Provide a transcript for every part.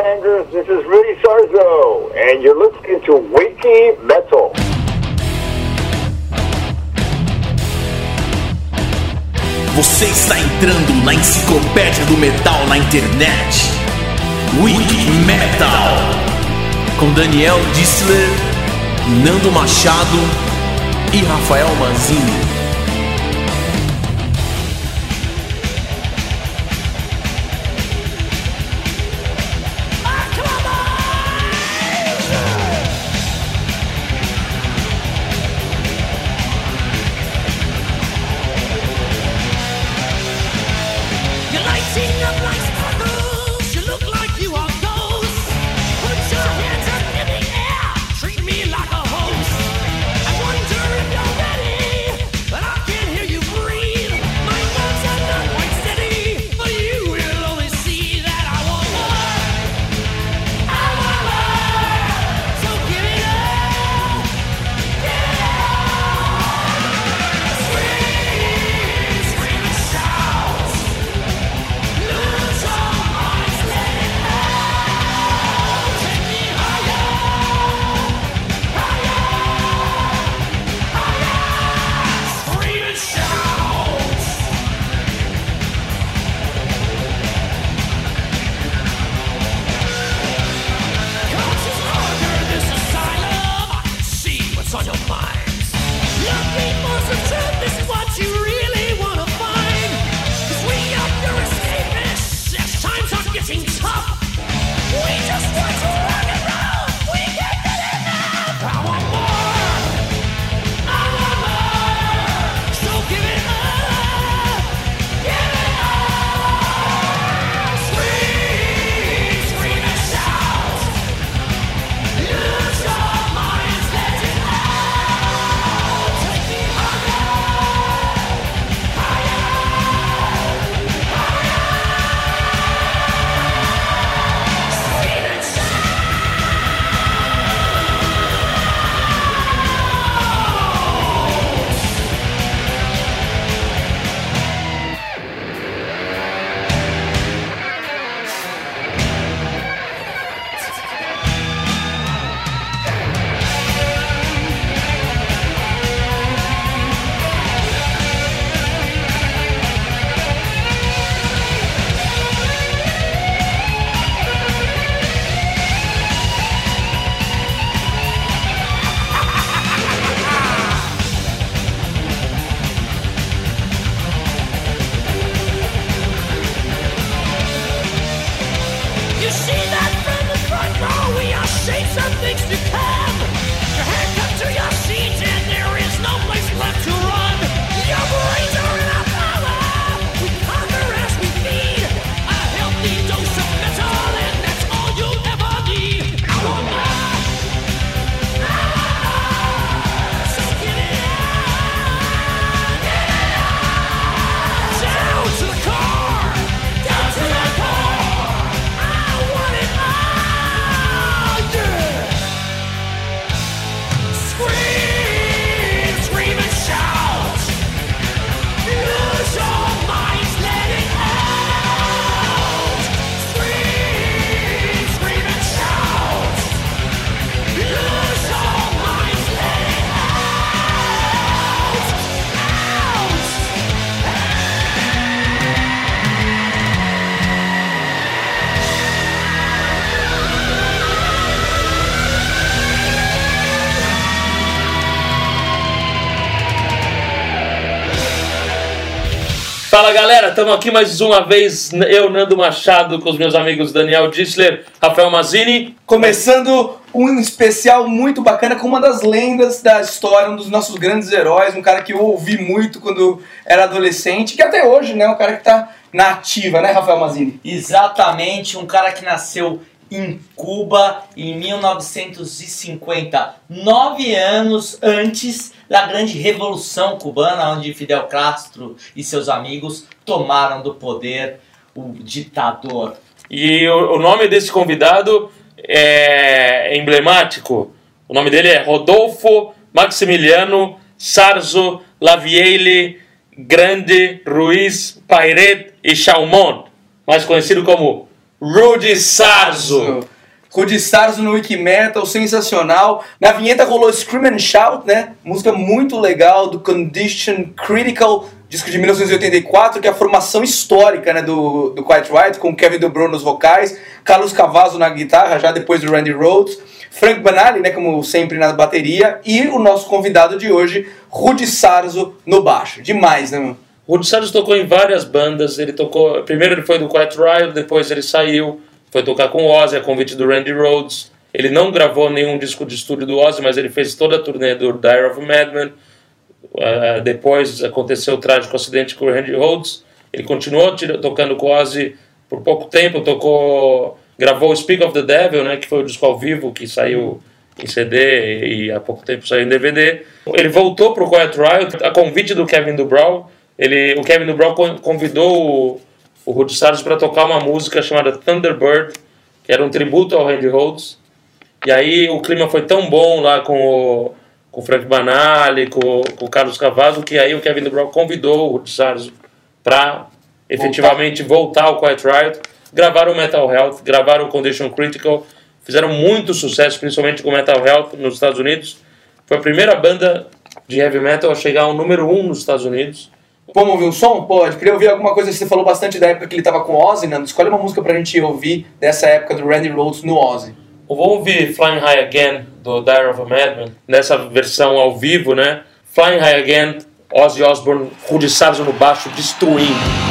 Headbangers? This is Rudy Sarzo, and you're listening to Metal. Você está entrando na enciclopédia do metal na internet. Wiki Metal. Com Daniel Dissler, Nando Machado e Rafael Manzini. Fala galera, estamos aqui mais uma vez, eu, Nando Machado, com os meus amigos Daniel Dissler, Rafael Mazini. Começando um especial muito bacana com uma das lendas da história, um dos nossos grandes heróis, um cara que eu ouvi muito quando era adolescente, que até hoje, né, um cara que tá na ativa, né, Rafael Mazini? Exatamente, um cara que nasceu em Cuba em 1950, nove anos antes da grande revolução cubana, onde Fidel Castro e seus amigos tomaram do poder o ditador. E o, nome desse convidado é emblemático. O nome dele é Rodolfo Maximiliano Sarzo Lavieille Grande Ruiz Pairet e Chaumont, mais conhecido como Rudy Sarzo. Rudy Sarzo no Wikimetal, sensacional. Na vinheta rolou Scream and Shout, né? Música muito legal do Condition Critical, disco de 1984, que é a formação histórica né, do, do Quiet Riot, com Kevin Dobrou nos vocais, Carlos Cavazo na guitarra, já depois do Randy Rhoads, Frank Banali, né, como sempre na bateria, e o nosso convidado de hoje, Rudy Sarzo no baixo. Demais, né, mano? Rudy Sarzo tocou em várias bandas. Ele tocou. Primeiro ele foi do Quiet Riot, depois ele saiu, foi tocar com o Ozzy, a convite do Randy Rhoads. Ele não gravou nenhum disco de estúdio do Ozzy, mas ele fez toda a turnê do Dire of Madman. Uh, depois aconteceu o trágico acidente com o Randy Rhoads. Ele continuou tocando com o Ozzy por pouco tempo, tocou, gravou Speak of the Devil, né, que foi o disco ao vivo que saiu em CD e há pouco tempo saiu em DVD. Ele voltou para o Quiet Riot a convite do Kevin Dubrow. Ele, o Kevin Dubrow con- convidou o, o Rudy Sarzo para tocar uma música chamada Thunderbird, que era um tributo ao Randy Rhoads. E aí o clima foi tão bom lá com o, com o Frank Banali, com, com o Carlos Cavazo, que aí o Kevin DeBrow convidou o Rudy Sarzo para efetivamente voltar ao Quiet Riot. Gravaram o Metal Health, gravaram o Condition Critical, fizeram muito sucesso, principalmente com o Metal Health nos Estados Unidos. Foi a primeira banda de heavy metal a chegar ao número 1 um nos Estados Unidos. Vamos ouvir um som? Pode. Queria ouvir alguma coisa. Você falou bastante da época que ele tava com Ozzy, Nando. Escolhe uma música pra gente ouvir dessa época do Randy Rhoads no Ozzy. Vamos ouvir Flying High Again, do Dire of a Madman, nessa versão ao vivo, né? Flying High Again, Ozzy Osbourne, Rudy Sarzo no baixo, destruindo.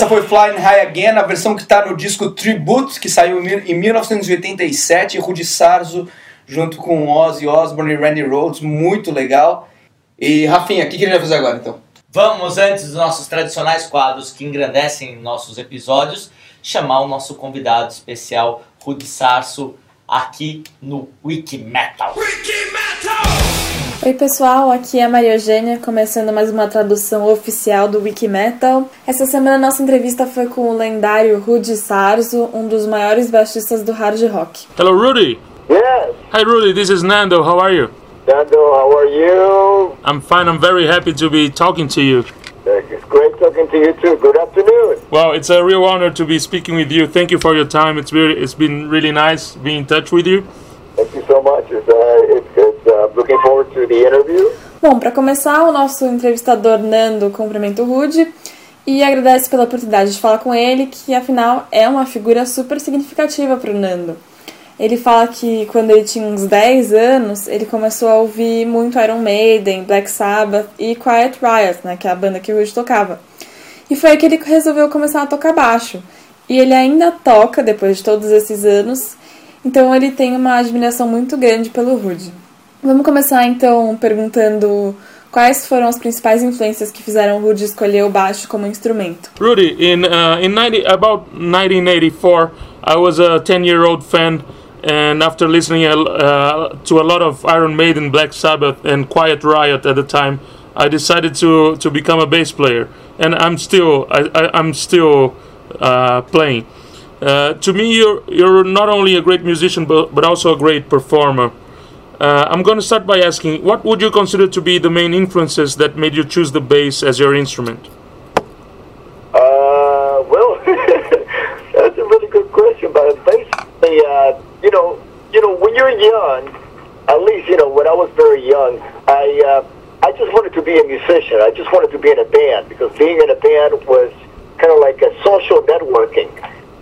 Essa foi Flying High Again, a versão que está no disco Tribute, que saiu em 1987, Rudy Sarzo junto com Ozzy Osbourne e Randy Rhoads, muito legal. E Rafinha, o que, que ele vai fazer agora então? Vamos, antes dos nossos tradicionais quadros que engrandecem nossos episódios, chamar o nosso convidado especial, Rudy Sarso, aqui no Wiki Metal. Oi pessoal, aqui é a Maria Eugênia, começando mais uma tradução oficial do Wikimetal. Essa semana nossa entrevista foi com o lendário Rudy Sarzo, um dos maiores baixistas do hard rock. Hello, Rudy. Yes. Hi, Rudy. This is Nando. How are you? Nando, how are you? I'm fine. I'm very happy to be talking to you. Talking to you too. Good afternoon. Well, it's a real honor to be speaking with you. Thank you for your time. It's really, it's been really nice being in touch with you. Thank you so much. It's, uh, it's, it's uh, looking forward to the interview. Bom, para começar, o nosso entrevistador Nando cumprimenta o Rude e agradece pela oportunidade de falar com ele, que afinal é uma figura super significativa para o Nando. Ele fala que quando ele tinha uns 10 anos, ele começou a ouvir muito Iron Maiden, Black Sabbath e Quiet Riot, né, que é a banda que o Rude tocava. E foi aí que ele resolveu começar a tocar baixo. E ele ainda toca depois de todos esses anos, então ele tem uma admiração muito grande pelo Rude. Vamos começar então perguntando quais foram as principais influências que fizeram o Rude escolher o baixo como instrumento. Rudy, in uh, in 90, about 1984, I was a 10-year-old fan, and after listening uh, to a lot of Iron Maiden, Black Sabbath, and Quiet Riot at the time, I decided to to become a bass player, and I'm still I, I'm still uh, playing. Uh, to me, you're you're not only a great musician, but but also a great performer. Uh, I'm going to start by asking, what would you consider to be the main influences that made you choose the bass as your instrument? Uh, well, that's a really good question. But basically, uh, you know, you know, when you're young, at least you know, when I was very young, I uh, I just wanted to be a musician. I just wanted to be in a band because being in a band was kind of like a social networking.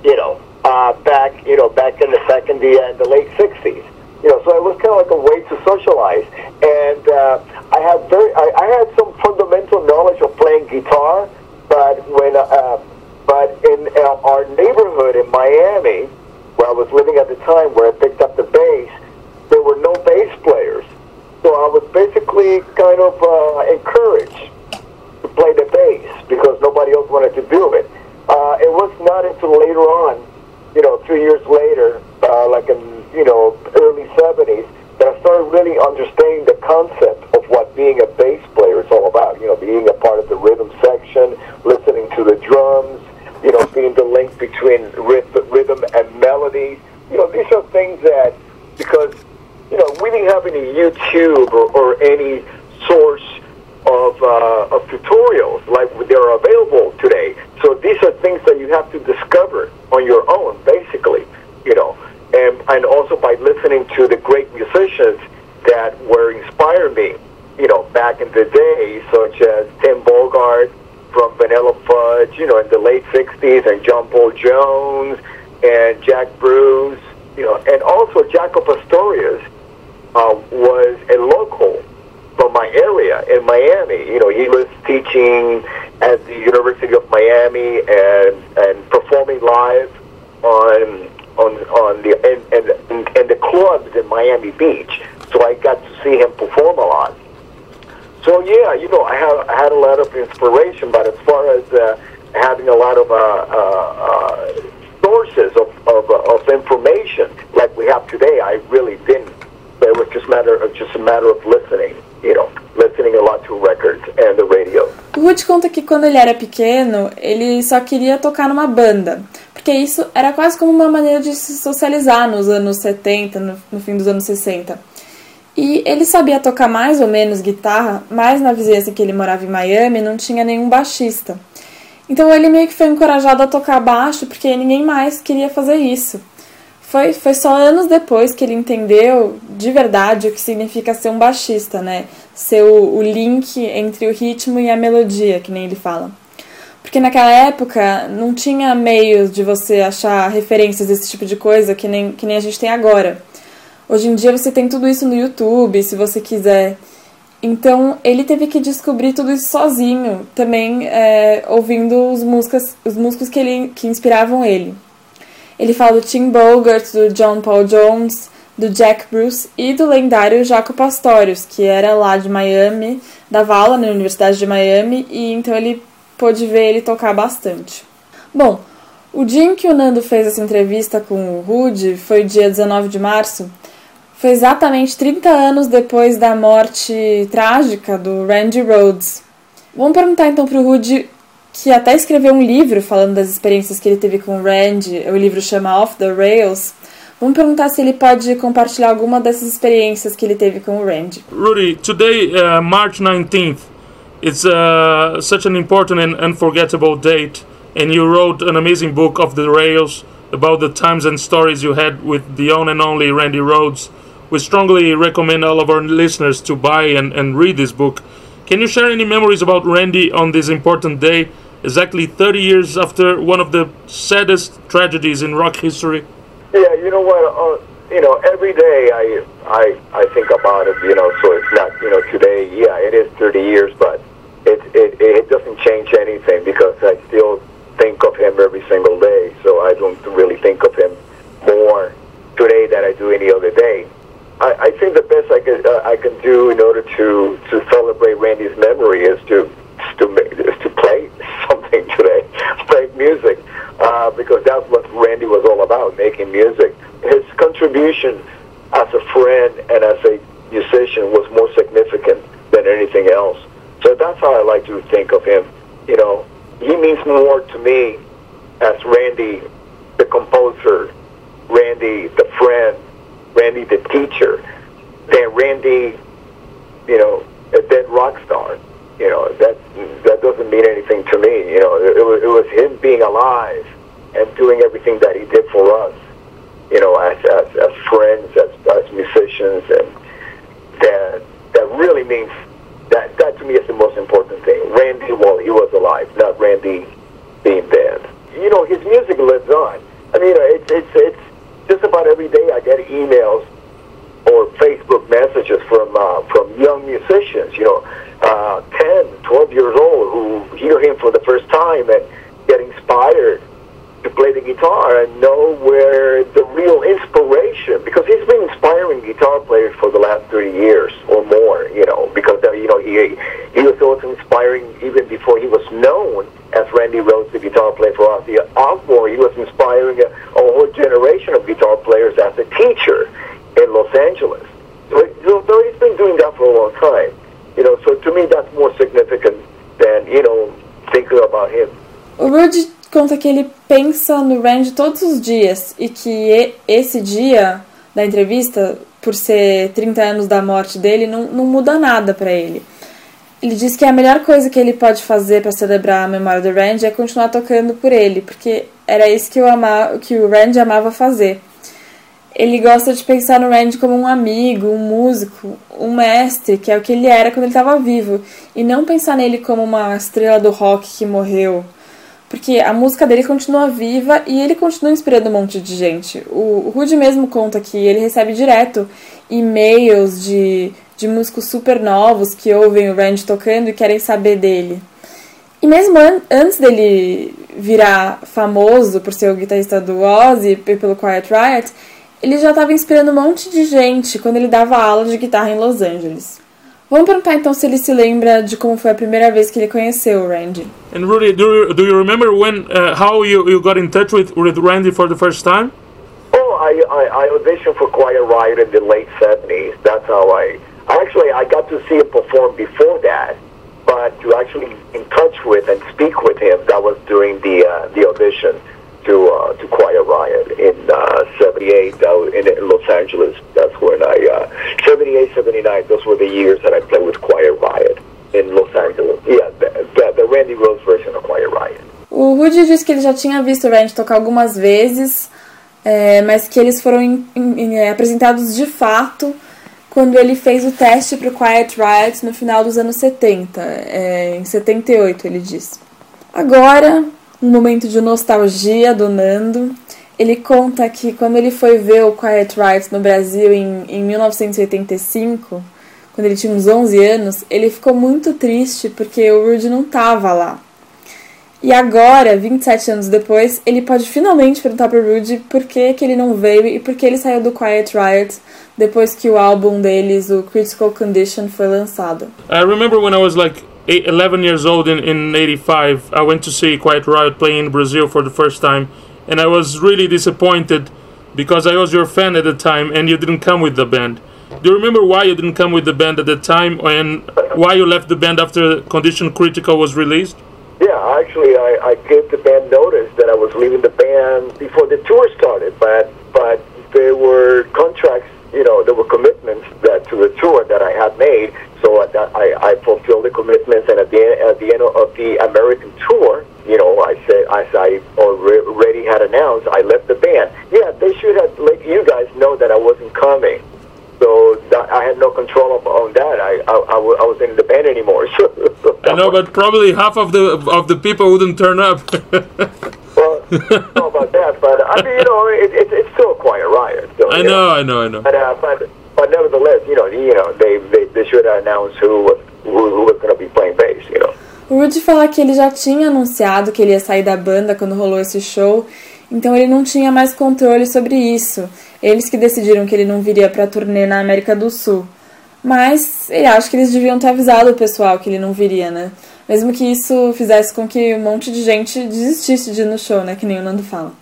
You know, uh, back you know back in the back in the uh, the late '60s. You know, so it was kind of like a way to socialize. And uh, I have very, I, I had some fundamental knowledge of playing guitar, but when, uh, but in uh, our neighborhood in Miami, where I was living at the time, where I picked up the bass, there were no bass players. So I was basically kind of uh, encouraged to play the bass because nobody else wanted to do it. Uh, it was not until later on, you know, three years later, uh, like in you know early '70s, that I started really understanding the concept of what being a bass player is all about. You know, being a part of the rhythm section, listening to the drums, you know, being the link between rhythm, rhythm and melody. You know, these are things that because you know we didn't have any YouTube or, or any source of, uh, of tutorials like they're available today. So these are things that you have to discover on your own, basically, you know, and, and also by listening to the great musicians that were inspiring me, you know, back in the day, such as Tim Bogart from Vanilla Fudge, you know, in the late 60s, and John Paul Jones and Jack Bruce, you know, and also Jaco Pastorius uh, was a local from my area in Miami. You know, he was teaching at the University of Miami and and performing live on on on the and and, and the clubs in Miami Beach. So I got to see him perform a lot. So yeah, you know, I had I had a lot of inspiration, but as far as uh, having a lot of uh, uh, uh, sources of of, uh, of information like we have today, I really didn't. It was just matter of just a matter of listening, you know, listening a lot to records and the radio. Rude conta que quando ele era pequeno, ele só queria tocar numa banda, porque isso era quase como uma maneira de se socializar nos anos 70, no, no fim dos anos 60. E ele sabia tocar mais ou menos guitarra, mas na vizinhança que ele morava em Miami não tinha nenhum baixista. Então ele meio que foi encorajado a tocar baixo porque ninguém mais queria fazer isso. Foi, foi só anos depois que ele entendeu de verdade o que significa ser um baixista, né? Ser o, o link entre o ritmo e a melodia, que nem ele fala. Porque naquela época não tinha meios de você achar referências desse tipo de coisa que nem, que nem a gente tem agora. Hoje em dia você tem tudo isso no YouTube, se você quiser Então ele teve que descobrir tudo isso sozinho, também é, ouvindo os músicas, os músicos que, ele, que inspiravam ele. Ele fala do Tim Bogart, do John Paul Jones, do Jack Bruce e do lendário Jaco Pastorius, que era lá de Miami, dava aula na Universidade de Miami, e então ele pôde ver ele tocar bastante. Bom, o dia em que o Nando fez essa entrevista com o Rude foi dia 19 de março, foi exatamente 30 anos depois da morte trágica do Randy Rhodes. Vamos perguntar então pro Rude, que até escreveu um livro falando das experiências que ele teve com o Randy, o livro chama Off the Rails. Vamos perguntar se ele pode compartilhar alguma dessas experiências que ele teve com o Randy. Rudy, today, uh, March 19th, it's uh, such an important and unforgettable date, and you wrote an amazing book of the rails about the times and stories you had with the one and only Randy Rhodes. We strongly recommend all of our listeners to buy and, and read this book. Can you share any memories about Randy on this important day, exactly 30 years after one of the saddest tragedies in rock history? Yeah, you know what? Uh, you know, every day I I I think about it. You know, so it's not you know today. Yeah, it is 30 years, but it it it doesn't change anything because I still think of him every single day. So I don't really think of him more today than I do any other day. I, I think the best I can uh, I can do in order to to celebrate Randy's memory is to to make, is to play something today, play music, because that's what Randy was all about, making music. His contribution as a friend and as a musician was more significant than anything else. So that's how I like to think of him. You know, he means more to me as Randy, the composer, Randy, the friend, Randy, the teacher, than Randy, you know, a dead rock star. You know, that that doesn't mean anything to me. You know, it, it was it was him being alive and doing everything that he did for us. You know, as as, as friends, as, as musicians, and that that really means that that to me is the most important thing. Randy, while he was alive, not Randy being dead. You know, his music lives on. I mean, it's it's it's just about every day I get emails or Facebook messages from uh, from young musicians, you know, uh, 10, 12 years old, who hear him for the first time and get inspired to play the guitar and know where the real inspiration, because he's been inspiring guitar players for the last 30 years or more, you know, because, uh, you know, he, he was also inspiring even before he was known as Randy Rhodes, the guitar player for Ozzy Osbourne. He was inspiring a, a whole generation of guitar players as a teacher in Los Angeles. So, so, so he's been doing that for a long time. You know, so to me that's more significant than, you know, thinking about him. O Rudy conta que ele pensa no Randy todos os dias e que esse dia da entrevista, por ser 30 anos da morte dele, não, não muda nada pra ele. Ele diz que a melhor coisa que ele pode fazer pra celebrar a memória do Randy é continuar tocando por ele, porque era isso que, eu que o Randy amava fazer. Ele gosta de pensar no Randy como um amigo, um músico, um mestre, que é o que ele era quando ele estava vivo, e não pensar nele como uma estrela do rock que morreu. Porque a música dele continua viva e ele continua inspirando um monte de gente. O, Rudy mesmo conta que ele recebe direto e-mails de, de músicos super novos que ouvem o Randy tocando e querem saber dele. E mesmo an antes dele virar famoso por ser o guitarrista do Ozzy e pelo Quiet Riot, ele já estava inspirando um monte de gente quando ele dava aula de guitarra em Los Angeles. Vamos perguntar então se ele se lembra de como foi a primeira vez que ele conheceu o Randy. And Rudy, do you, do you remember when uh, how you, you got in touch with, with Randy for the first time? Oh, I, I, I auditioned for Quiet Riot in the late 70s. That's how I, I actually, I got to see him perform before that. But to actually in touch with and speak with him, that was during the, uh, the audition to, uh, to Quiet Riot in uh, 78 uh, in, in Los Angeles. That's when I, uh, 78, 79, those were the years that I played with Quiet Riot in Los Angeles. Yeah, the, the, the Randy Rose version of Quiet Riot. O Rudy disse que ele já tinha visto o Randy tocar algumas vezes, é, mas que eles foram em- em- é, apresentados de fato quando ele fez o teste para o Quiet Riot no final dos anos 70, é, em 78, ele disse. Agora, um momento de nostalgia do Nando. Ele conta que quando ele foi ver o Quiet Riot no Brasil em, em 1985, quando ele tinha uns 11 anos, ele ficou muito triste porque o Rudy não tava lá. E agora, 27 anos depois, ele pode finalmente perguntar pro Rudy por que, que ele não veio e por que ele saiu do Quiet Riot depois que o álbum deles, o Critical Condition, foi lançado. I remember when I was like eight, 11 years old in, in 85, I went to see Quiet Riot playing in Brazil for the first time, and I was really disappointed because I was your fan at the time and you didn't come with the band. Do you remember why you didn't come with the band at the time and why you left the band after Condition Critical was released? Yeah, actually, I, I gave the band notice that I was leaving the band before the tour started, but but there were contracts, you know, there were commitments that to the tour that I had made, so that I, I fulfilled the commitments, and at the end, at the end of the American tour, you know, I said as I already had announced, I left the band. Yeah, they should have let you guys know that I wasn't coming. So that, I had no control of, on that. I, I, I, I wasn't in the band anymore. I know, but probably half of the of the people wouldn't turn up. Know about that, but I mean, you know, it, it, it's still a quiet riot. So, I you know, I know, I know. But, uh, but but nevertheless, you know, you know, they they, they should announce who was who, who was going to be playing bass. You know. O Rudy fala que ele já tinha anunciado que ele ia sair da banda quando rolou esse show, então ele não tinha mais controle sobre isso. Eles que decidiram que ele não viria pra turnê na América do Sul. Mas ele acha que eles deviam ter avisado o pessoal que ele não viria, né? Mesmo que isso fizesse com que um monte de gente desistisse de ir no show, né? Que nem o Nando fala.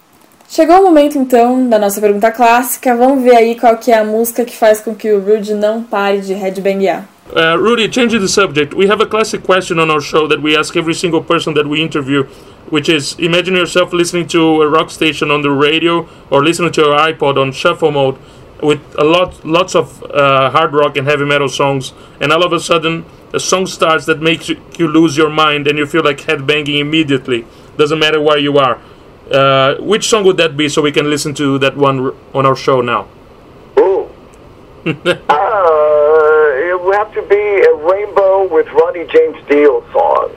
Chegou o momento então da nossa pergunta clássica. Vamos ver aí qual que é a música que faz com que o Rudy não pare de headbanguear. Uh, Rudy, changing the subject, we have a classic question on our show that we ask every single person that we interview, which is imagine yourself listening to a rock station on the radio or listening to your iPod on shuffle mode with a lot, lots of uh, hard rock and heavy metal songs, and all of a sudden a song starts that makes you, lose your mind and you feel like headbanging immediately. Doesn't matter where you are. Uh, which song would that be so we can listen to that one on our show now? Oh. uh, it would have to be a Rainbow with Ronnie James Dio song.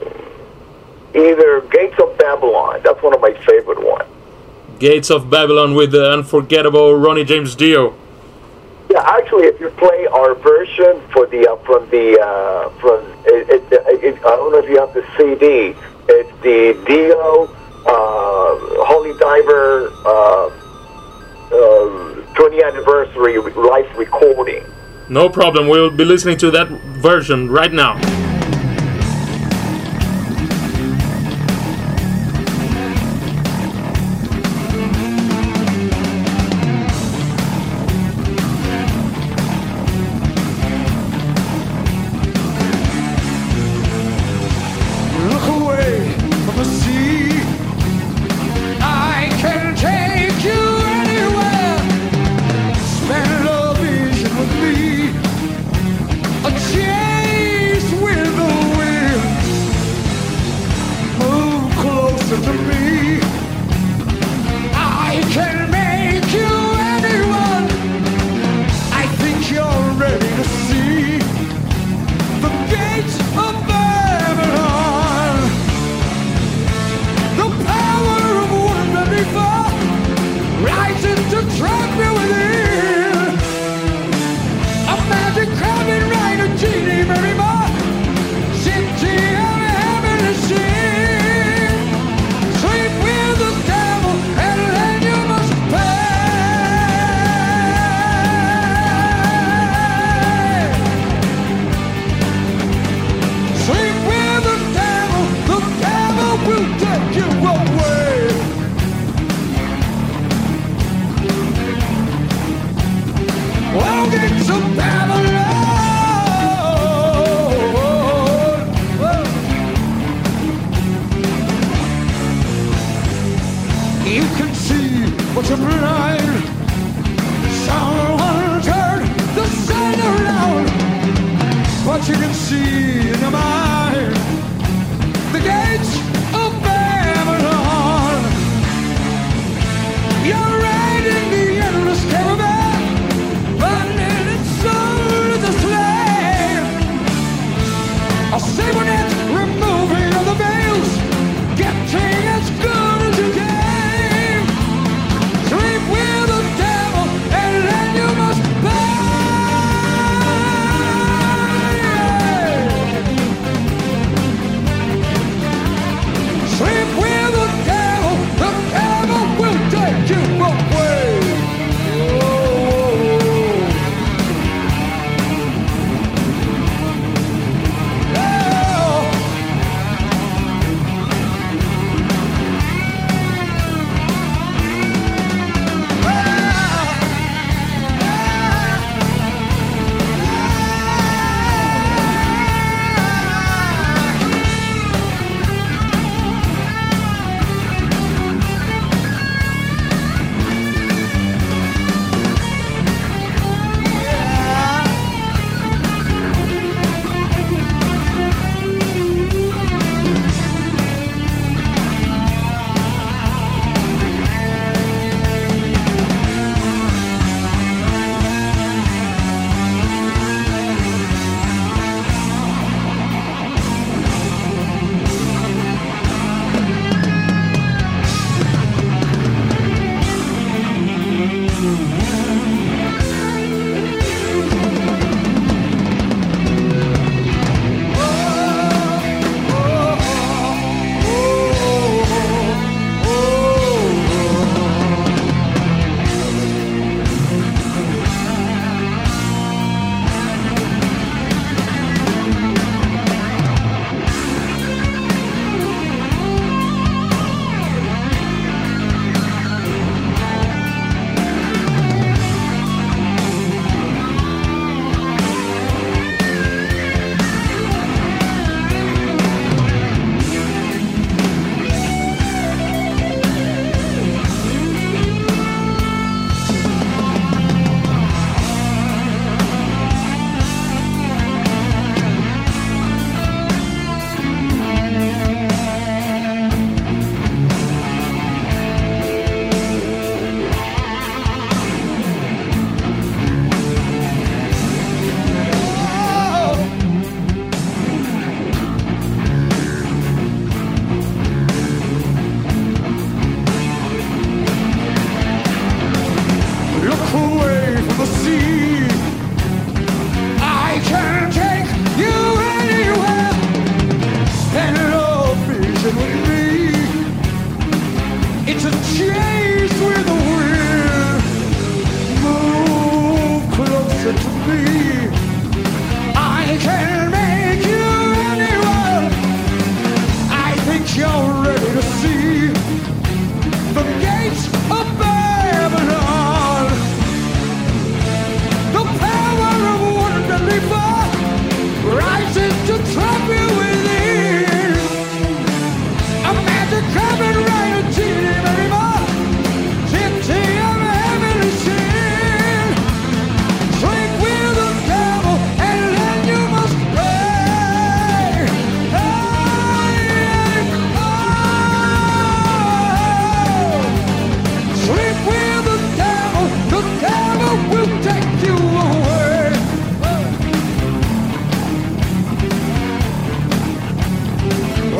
Either Gates of Babylon. That's one of my favorite ones. Gates of Babylon with the unforgettable Ronnie James Dio. Actually, if you play our version for the uh, from the uh, from it, it, it, I don't know if you have the CD. It's the Dio uh, Holy Diver uh, uh, 20th anniversary live recording. No problem, we'll be listening to that version right now.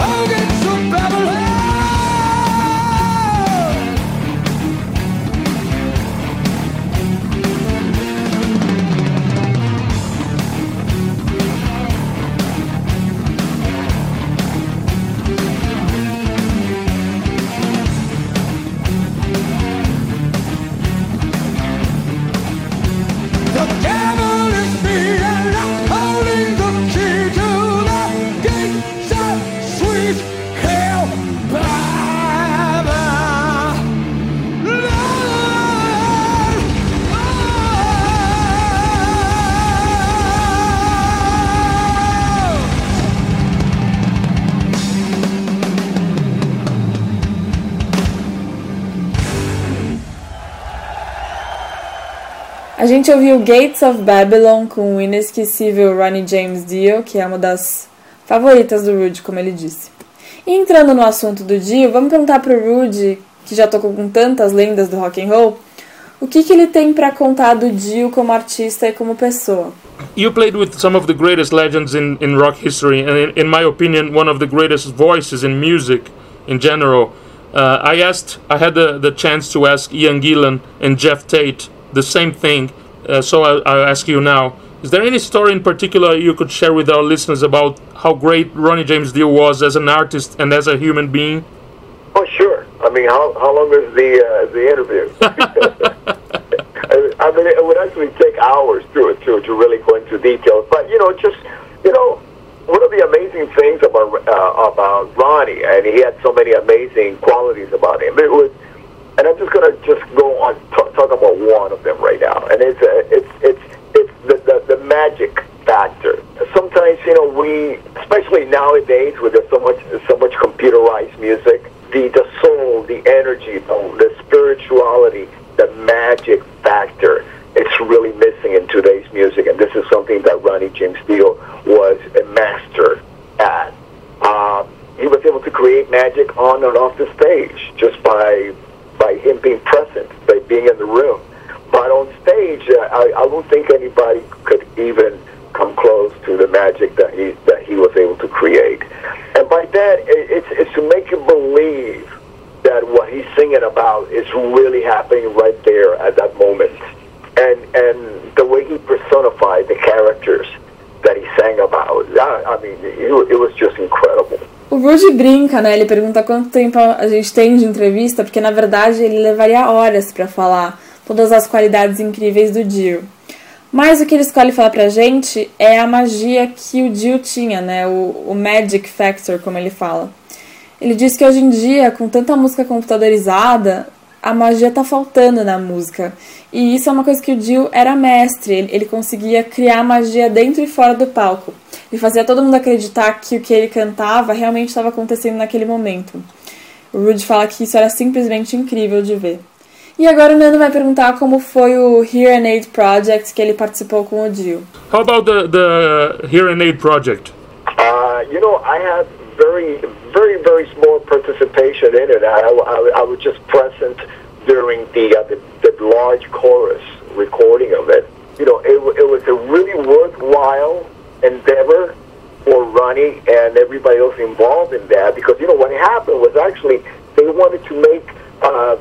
Oh, gente ouviu Gates of Babylon com o inesquecível Ronnie James Dio, que é uma das favoritas do Rude, como ele disse. E entrando no assunto do Dio, vamos perguntar pro Rude, que já tocou com tantas lendas do rock and roll, o que, que ele tem para contar do Dio como artista e como pessoa. You played with some of the greatest legends in, in rock history, and in, in my opinion, one of the greatest voices in music in general. Uh, I asked, I had the, the chance to ask Ian Gillan and Jeff Tate the same thing, uh, so I, I'll ask you now. Is there any story in particular you could share with our listeners about how great Ronnie James Dio was as an artist and as a human being? Oh, sure. I mean, how how long is the uh, the interview? I, I mean, it would actually take hours to to to really go into details. But you know, just you know, one of the amazing things about uh, about Ronnie, and he had so many amazing qualities about him. It was, and I'm just gonna just go on t- talk about one of them right now, and it's uh, it's it's it's the, the the magic factor. Sometimes you know we, especially nowadays, there's so much so much computerized music, the the soul, the energy, the, the spirituality, the magic factor. It's really missing in today's music, and this is something that Ronnie James Dio was a master at. Um, he was able to create magic on and off the stage just by by him being present, by being in the room. But on stage, uh, I, I don't think anybody could even come close to the magic that he that he was able to create. And by that, it, it's it's to make you believe that what he's singing about is really happening right there at that moment. And and the way he personified the characters that he sang about, I, I mean, it, it was just incredible. Rude brinca, né? Ele pergunta quanto tempo a gente tem de entrevista, porque na verdade ele levaria horas para falar todas as qualidades incríveis do Dio. Mas o que ele escolhe falar pra gente é a magia que o Dio tinha, né? O, o Magic Factor, como ele fala. Ele diz que hoje em dia, com tanta música computadorizada, a magia tá faltando na música. E isso é uma coisa que o Dio era mestre, ele, ele conseguia criar magia dentro e fora do palco. Ele fazia todo mundo acreditar que o que ele cantava realmente estava acontecendo naquele momento. O Rude fala que isso era simplesmente incrível de ver. E agora o Nando vai perguntar como foi o Hear and Aid Project que ele participou com o Dio. How about the, the Hear and Aid project? Uh, you know, I had very, very, very small participation in it. I, I, I was just present during the, uh, the the large chorus recording of it. You know, it, it was a really worthwhile endeavor for Ronnie and everybody else involved in that because you know what happened was actually they wanted to make uh,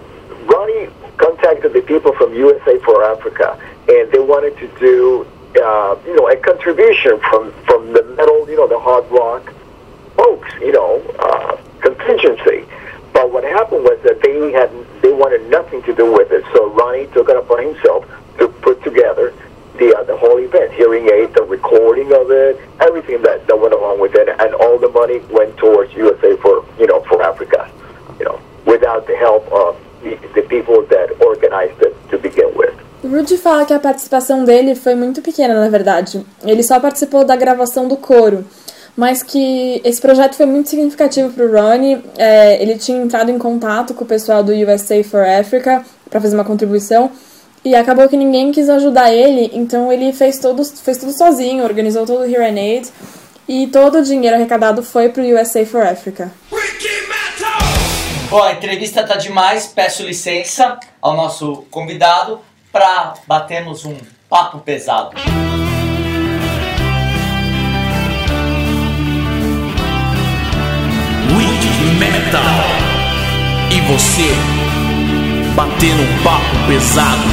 Ronnie contacted the people from USA for Africa and they wanted to do uh, you know a contribution from from the metal you know the hard rock folks, you know, uh, contingency. But what happened was that they had they wanted nothing to do with it. So Ronnie took it upon himself to put together the uh, the whole event, hearing aid, the recording of it, everything that, that went along with it, and all the money went towards USA for you know for Africa, you know, without the help of the, the people that organized it to begin with. Rudy fala que a participação dele foi muito pequena, na verdade. Ele só participou da gravação do coro. Mas que esse projeto foi muito significativo para o Ronnie. É, ele tinha entrado em contato com o pessoal do USA for Africa para fazer uma contribuição. E acabou que ninguém quis ajudar ele, então ele fez, todo, fez tudo sozinho, organizou todo o Here and Aid. E todo o dinheiro arrecadado foi para o USA for Africa. Bom, a entrevista tá demais. Peço licença ao nosso convidado para batermos um papo pesado. Metal. E você, batendo um papo pesado.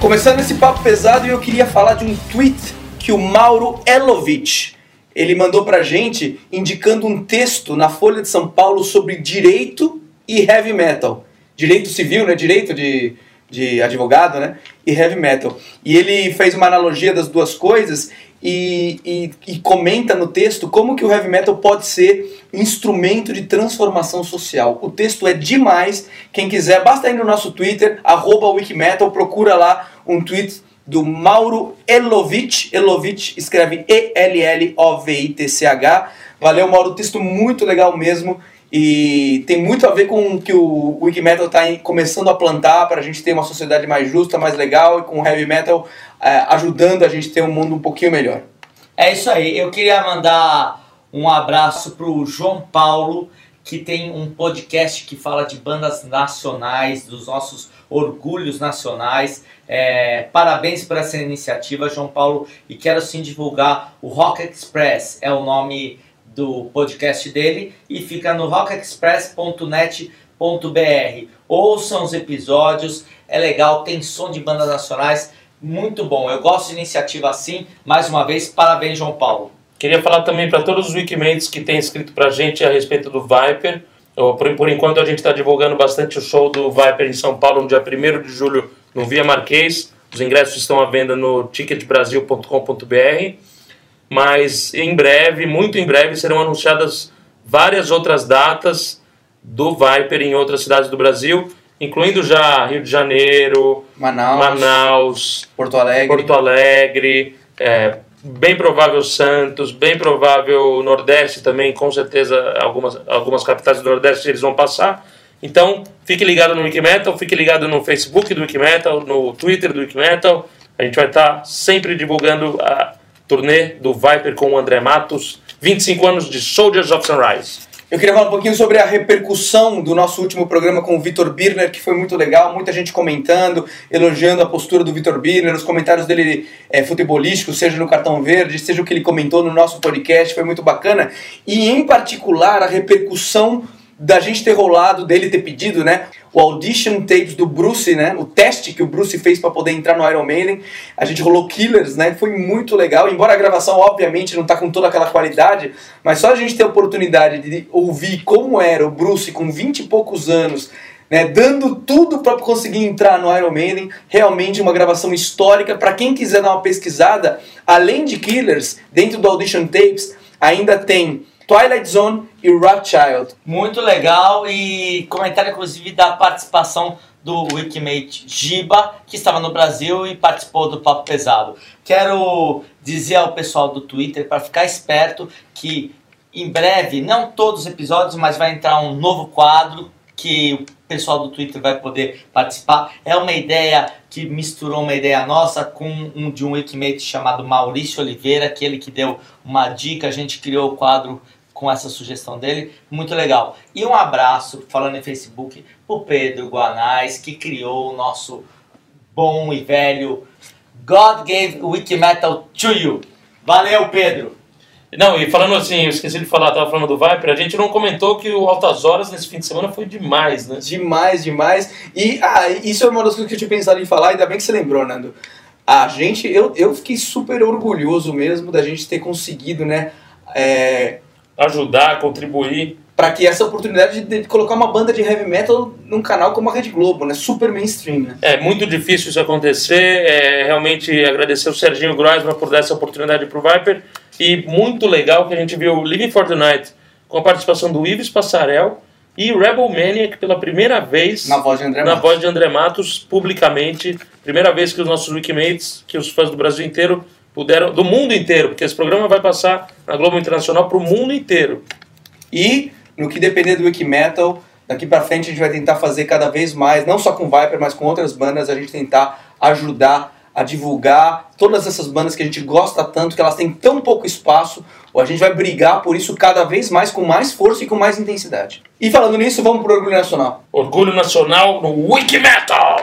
Começando esse papo pesado, eu queria falar de um tweet que o Mauro Elovitch ele mandou pra gente indicando um texto na Folha de São Paulo sobre direito e heavy metal. Direito civil, né? Direito de, de advogado, né? E heavy metal. E ele fez uma analogia das duas coisas e, e, e comenta no texto como que o heavy metal pode ser instrumento de transformação social. O texto é demais. Quem quiser, basta ir no nosso Twitter, arroba Wikimetal, procura lá um tweet do Mauro Elovitch. Elovitch escreve E-L-L-O-V-I-T-C-H. Valeu, Mauro, texto muito legal mesmo. E tem muito a ver com o que o Wikimetal está começando a plantar para a gente ter uma sociedade mais justa, mais legal e com o heavy metal eh, ajudando a gente ter um mundo um pouquinho melhor. É isso aí. Eu queria mandar um abraço pro João Paulo, que tem um podcast que fala de bandas nacionais, dos nossos orgulhos nacionais. É, parabéns por essa iniciativa, João Paulo. E quero sim divulgar o Rock Express, é o nome do podcast dele, e fica no rockexpress.net.br. Ouçam os episódios, é legal, tem som de bandas nacionais, muito bom. Eu gosto de iniciativa assim. Mais uma vez, parabéns, João Paulo. Queria falar também para todos os Wikimates que têm escrito para a gente a respeito do Viper. Por, por enquanto a gente está divulgando bastante o show do Viper em São Paulo no dia 1 de julho no Via Marquês. Os ingressos estão à venda no ticketbrasil.com.br. Mas em breve, muito em breve, serão anunciadas várias outras datas do Viper em outras cidades do Brasil, incluindo já Rio de Janeiro, Manaus, Manaus, Porto Alegre. Porto Alegre, é, bem provável Santos, bem provável Nordeste também, com certeza algumas, algumas capitais do Nordeste eles vão passar. Então, fique ligado no Wikimetal, fique ligado no Facebook do Wikimetal, no Twitter do Wikimetal. A gente vai estar sempre divulgando a turnê do Viper com o André Matos, 25 anos de Soldiers of Sunrise. Eu queria falar um pouquinho sobre a repercussão do nosso último programa com o Vitor Birner, que foi muito legal, muita gente comentando, elogiando a postura do Vitor Birner, os comentários dele é, futebolísticos, seja no Cartão Verde, seja o que ele comentou no nosso podcast, foi muito bacana. E em particular a repercussão da gente ter rolado, dele ter pedido, né, o audition tapes do Bruce, né, o teste que o Bruce fez para poder entrar no Iron Maiden. A gente rolou Killers, né, foi muito legal. Embora a gravação, obviamente, não tá com toda aquela qualidade, mas só a gente ter a oportunidade de ouvir como era o Bruce com 20 e poucos anos, né, dando tudo para conseguir entrar no Iron Maiden, realmente uma gravação histórica. Para quem quiser dar uma pesquisada, além de Killers, dentro do audition tapes, ainda tem Twilight Zone e Rothschild. Muito legal e comentário inclusive da participação do Wikimate Giba, que estava no Brasil e participou do Papo Pesado. Quero dizer ao pessoal do Twitter para ficar esperto que em breve, não todos os episódios, mas vai entrar um novo quadro que o pessoal do Twitter vai poder participar. É uma ideia que misturou uma ideia nossa com um de um Wikimate chamado Maurício Oliveira, aquele que deu uma dica, a gente criou o quadro com essa sugestão dele, muito legal. E um abraço, falando em Facebook, pro Pedro Guanais, que criou o nosso bom e velho God Gave Wikimetal to You. Valeu, Pedro! Não, e falando assim, eu esqueci de falar, tava falando do Viper, a gente não comentou que o Altas Horas nesse fim de semana foi demais, né? Demais, demais. E ah, isso é uma das coisas que eu tinha pensado em falar, ainda bem que você lembrou, Nando. A gente, eu, eu fiquei super orgulhoso mesmo da gente ter conseguido, né? é, Ajudar, contribuir. para que essa oportunidade de, colocar uma banda de heavy metal num canal como a Rede Globo, né? Super mainstream, né? É muito difícil isso acontecer. É, realmente agradecer o Serginho Groisman por dar essa oportunidade pro Viper. E muito legal que a gente viu Living for the Night com a participação do Ives Passarel e Rebel Maniac pela primeira vez Na voz de André Matos. voz de André Matos publicamente. Primeira vez que os nossos Wikimates, que os fãs do Brasil inteiro puderam, do mundo inteiro, porque esse programa vai passar na Globo Internacional pro mundo inteiro. E no que depender do Wiki Metal, daqui pra frente a gente vai tentar fazer cada vez mais, não só com Viper, mas com outras bandas, a gente tentar ajudar a divulgar todas essas bandas que a gente gosta tanto, que elas têm tão pouco espaço, ou a gente vai brigar por isso cada vez mais, com mais força e com mais intensidade. E falando nisso, vamos pro Orgulho Nacional. Orgulho Nacional no Wikimetal!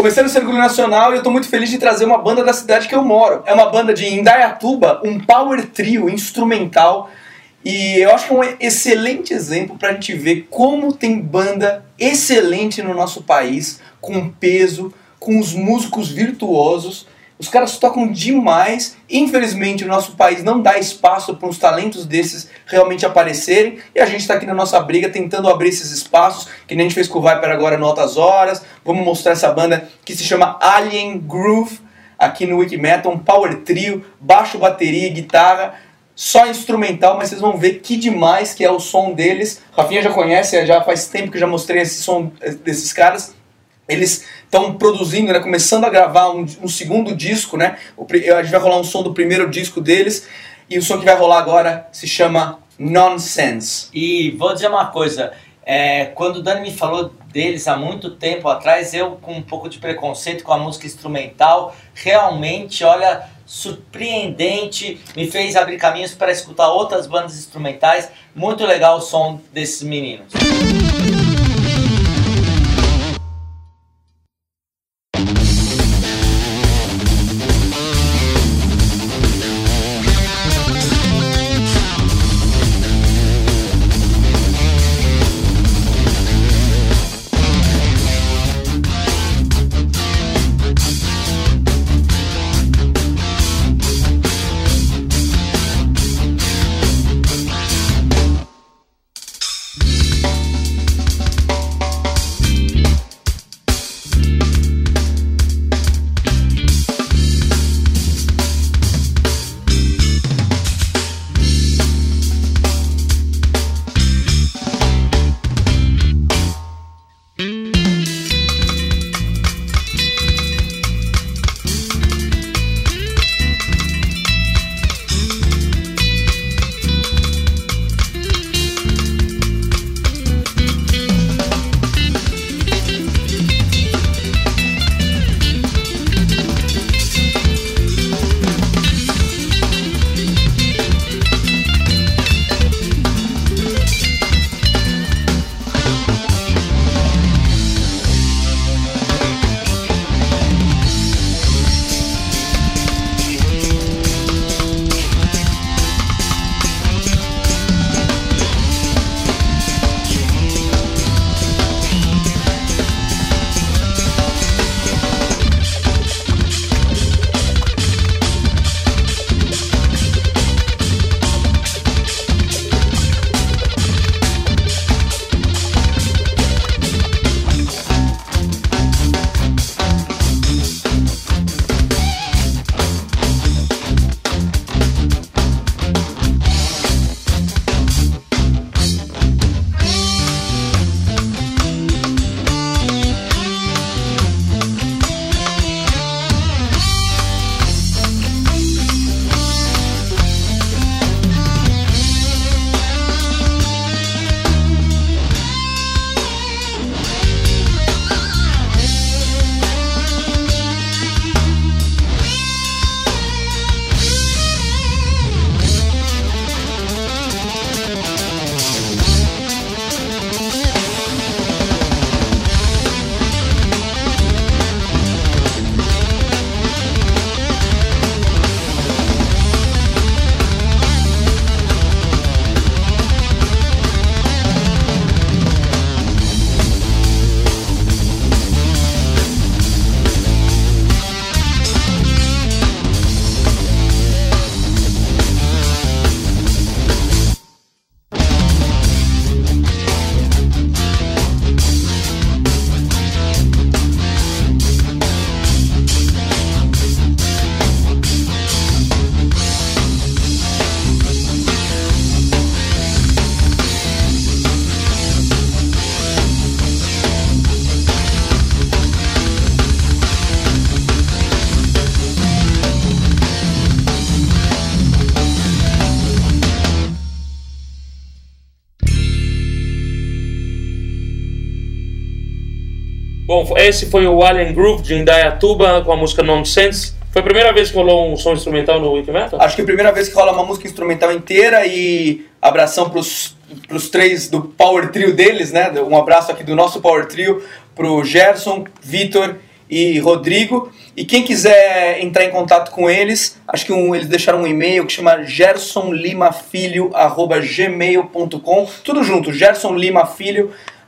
Começando esse Orgulho Nacional, e eu tô muito feliz de trazer uma banda da cidade que eu moro. É uma banda de Indaiatuba, um power trio instrumental. E eu acho que é um excelente exemplo pra gente ver como tem banda excelente no nosso país, com peso, com os músicos virtuosos. Os caras tocam demais. Infelizmente, o nosso país não dá espaço para uns talentos desses realmente aparecerem. E a gente está aqui na nossa briga tentando abrir esses espaços, que nem a gente fez com o Viper agora no Altas Horas. Vamos mostrar essa banda que se chama Alien Groove, aqui no Wikimetal, um power trio, baixo, bateria e guitarra. Só instrumental, mas vocês vão ver que demais que é o som deles. Rafinha já conhece, já faz tempo que já mostrei esse som desses caras. Eles estão produzindo, né, começando a gravar um, um segundo disco, né? O a gente vai rolar um som do primeiro disco deles e o som que vai rolar agora se chama Nonsense. E vou dizer uma coisa, é, quando o Dani me falou deles há muito tempo atrás, eu com um pouco de preconceito com a música instrumental, realmente, olha, surpreendente, me fez abrir caminhos para escutar outras bandas instrumentais. Muito legal o som desses meninos. Bom, esse foi o Alien Groove de Indaiatuba com a música Nonsense. Foi a primeira vez que rolou um som instrumental no Wikimetal? Acho que é a primeira vez que rola uma música instrumental inteira e abração pros, pros três do Power Trio deles, né? Um abraço aqui do nosso Power Trio pro Gerson, Vitor e Rodrigo. E quem quiser entrar em contato com eles, acho que um- eles deixaram um e-mail que chama gersonlimafilho@gmail.com. Tudo junto,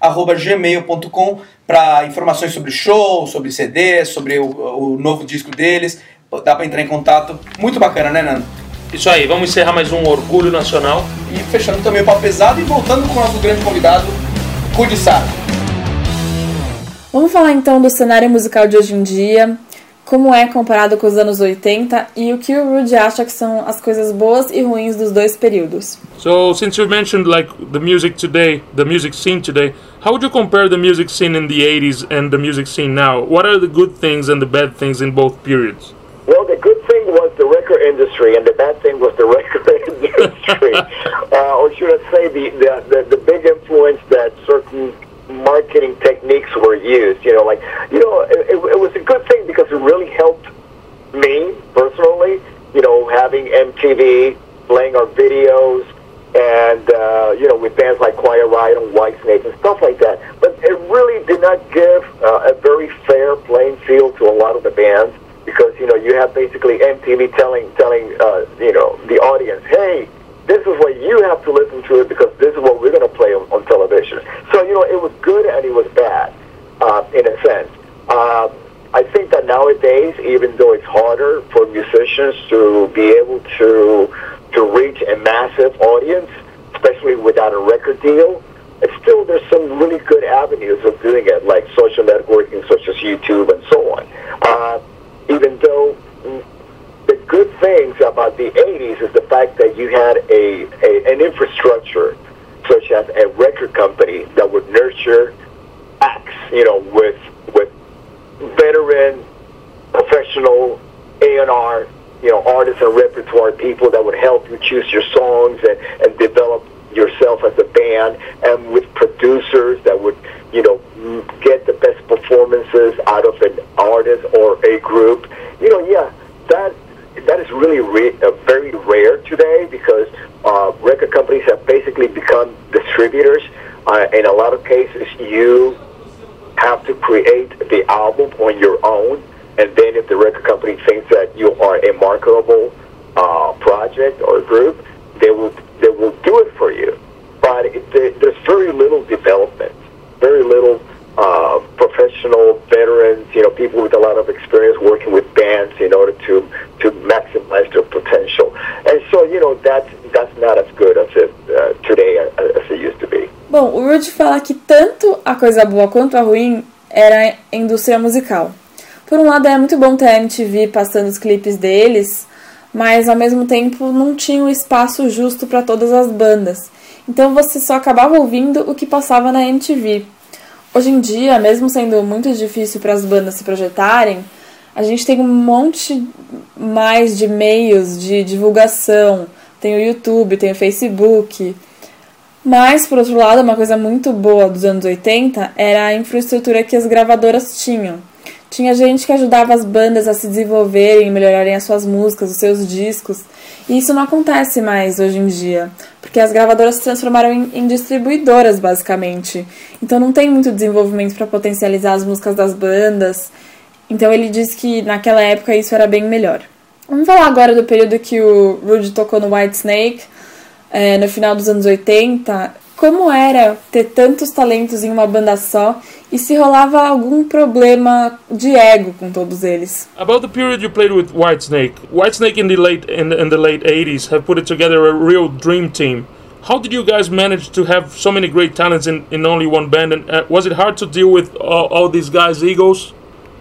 gersonlimafilho@gmail.com para informações sobre show, sobre CD, sobre o, o novo disco deles. Dá para entrar em contato. Muito bacana, né, Nando? Isso aí, vamos encerrar mais um Orgulho Nacional. E fechando também o papo pesado e voltando com o nosso grande convidado, Sá. Vamos falar então do cenário musical de hoje em dia, como é comparado com os anos 80 e o que o Rudy acha que são as coisas boas e ruins dos dois períodos. So, since you mentioned like the music today, the music scene today, how would you compare the music scene in the 80s and the music scene now? What are the good things and the bad things in both periods? Well, the good thing was the record industry, and the bad thing was the record industry. uh, or should I say, the, the, the, the big influence that certain marketing techniques were used. You know, like, you know, it, it, was a good thing because it really helped me personally, you know, having MTV, playing our videos, and, uh, you know, with bands like Quiet Riot and Whitesnake and stuff like that. But it really did not give uh, a very fair playing field to a lot of the bands because, you know, you have basically MTV telling, telling uh, you know, the audience, hey, this is what you have to listen to it because this is what we're going to play on, on television. So, you know, it was good and it was bad uh, in a sense. Uh, I think that nowadays, even though it's harder for musicians to be able to to reach a massive audience, especially without a record deal, still there's some really good avenues of doing it, like social networking, such as YouTube and so on. Uh, even though things about the 80s is the fact that you had a, a an infrastructure such as a record company that would nurture acts, you know, with with veteran, professional A&R, you know, artists and repertoire people that would help you choose your songs and, and develop yourself as a band, and with producers that would, you know, get the best performances out of an artist or a group. You know, yeah, that that is really re- uh, very rare today because uh, record companies have basically become distributors. Uh, in a lot of cases, you have to create the album on your own, and then if the record company thinks that you are a marketable uh, project or group, they will they will do it for you. But it, there's very little development, very little uh, professional veterans, you know, people with a lot of experience working with bands in order to to maximize their potential. And so, you know, that's that's not as good as it uh, today as it used to be. Bom, o Rudy fala que tanto a coisa boa quanto a ruim era a indústria musical. Por um lado, é muito bom ter a MTV passando os clipes deles, mas ao mesmo tempo não tinha um espaço justo para todas as bandas. Então você só acabava ouvindo o que passava na MTV. Hoje em dia, mesmo sendo muito difícil para as bandas se projetarem, a gente tem um monte mais de meios de divulgação. Tem o YouTube, tem o Facebook. Mas, por outro lado, uma coisa muito boa dos anos 80 era a infraestrutura que as gravadoras tinham. Tinha gente que ajudava as bandas a se desenvolverem, melhorarem as suas músicas, os seus discos. E isso não acontece mais hoje em dia, porque as gravadoras se transformaram em, em distribuidoras, basicamente. Então não tem muito desenvolvimento para potencializar as músicas das bandas. Então ele diz que naquela época isso era bem melhor. Vamos falar agora do período que o Rudy tocou no White Snake, é, no final dos anos 80, como era ter tantos talentos em uma banda só e se rolava algum problema de ego com todos eles. About the period you played with Whitesnake, Whitesnake in the late in the, in the late 80s have put it together a real dream team. How did you guys manage to have so many great talents in, in only one band? And uh, was it hard to deal with all, all these guys' egos?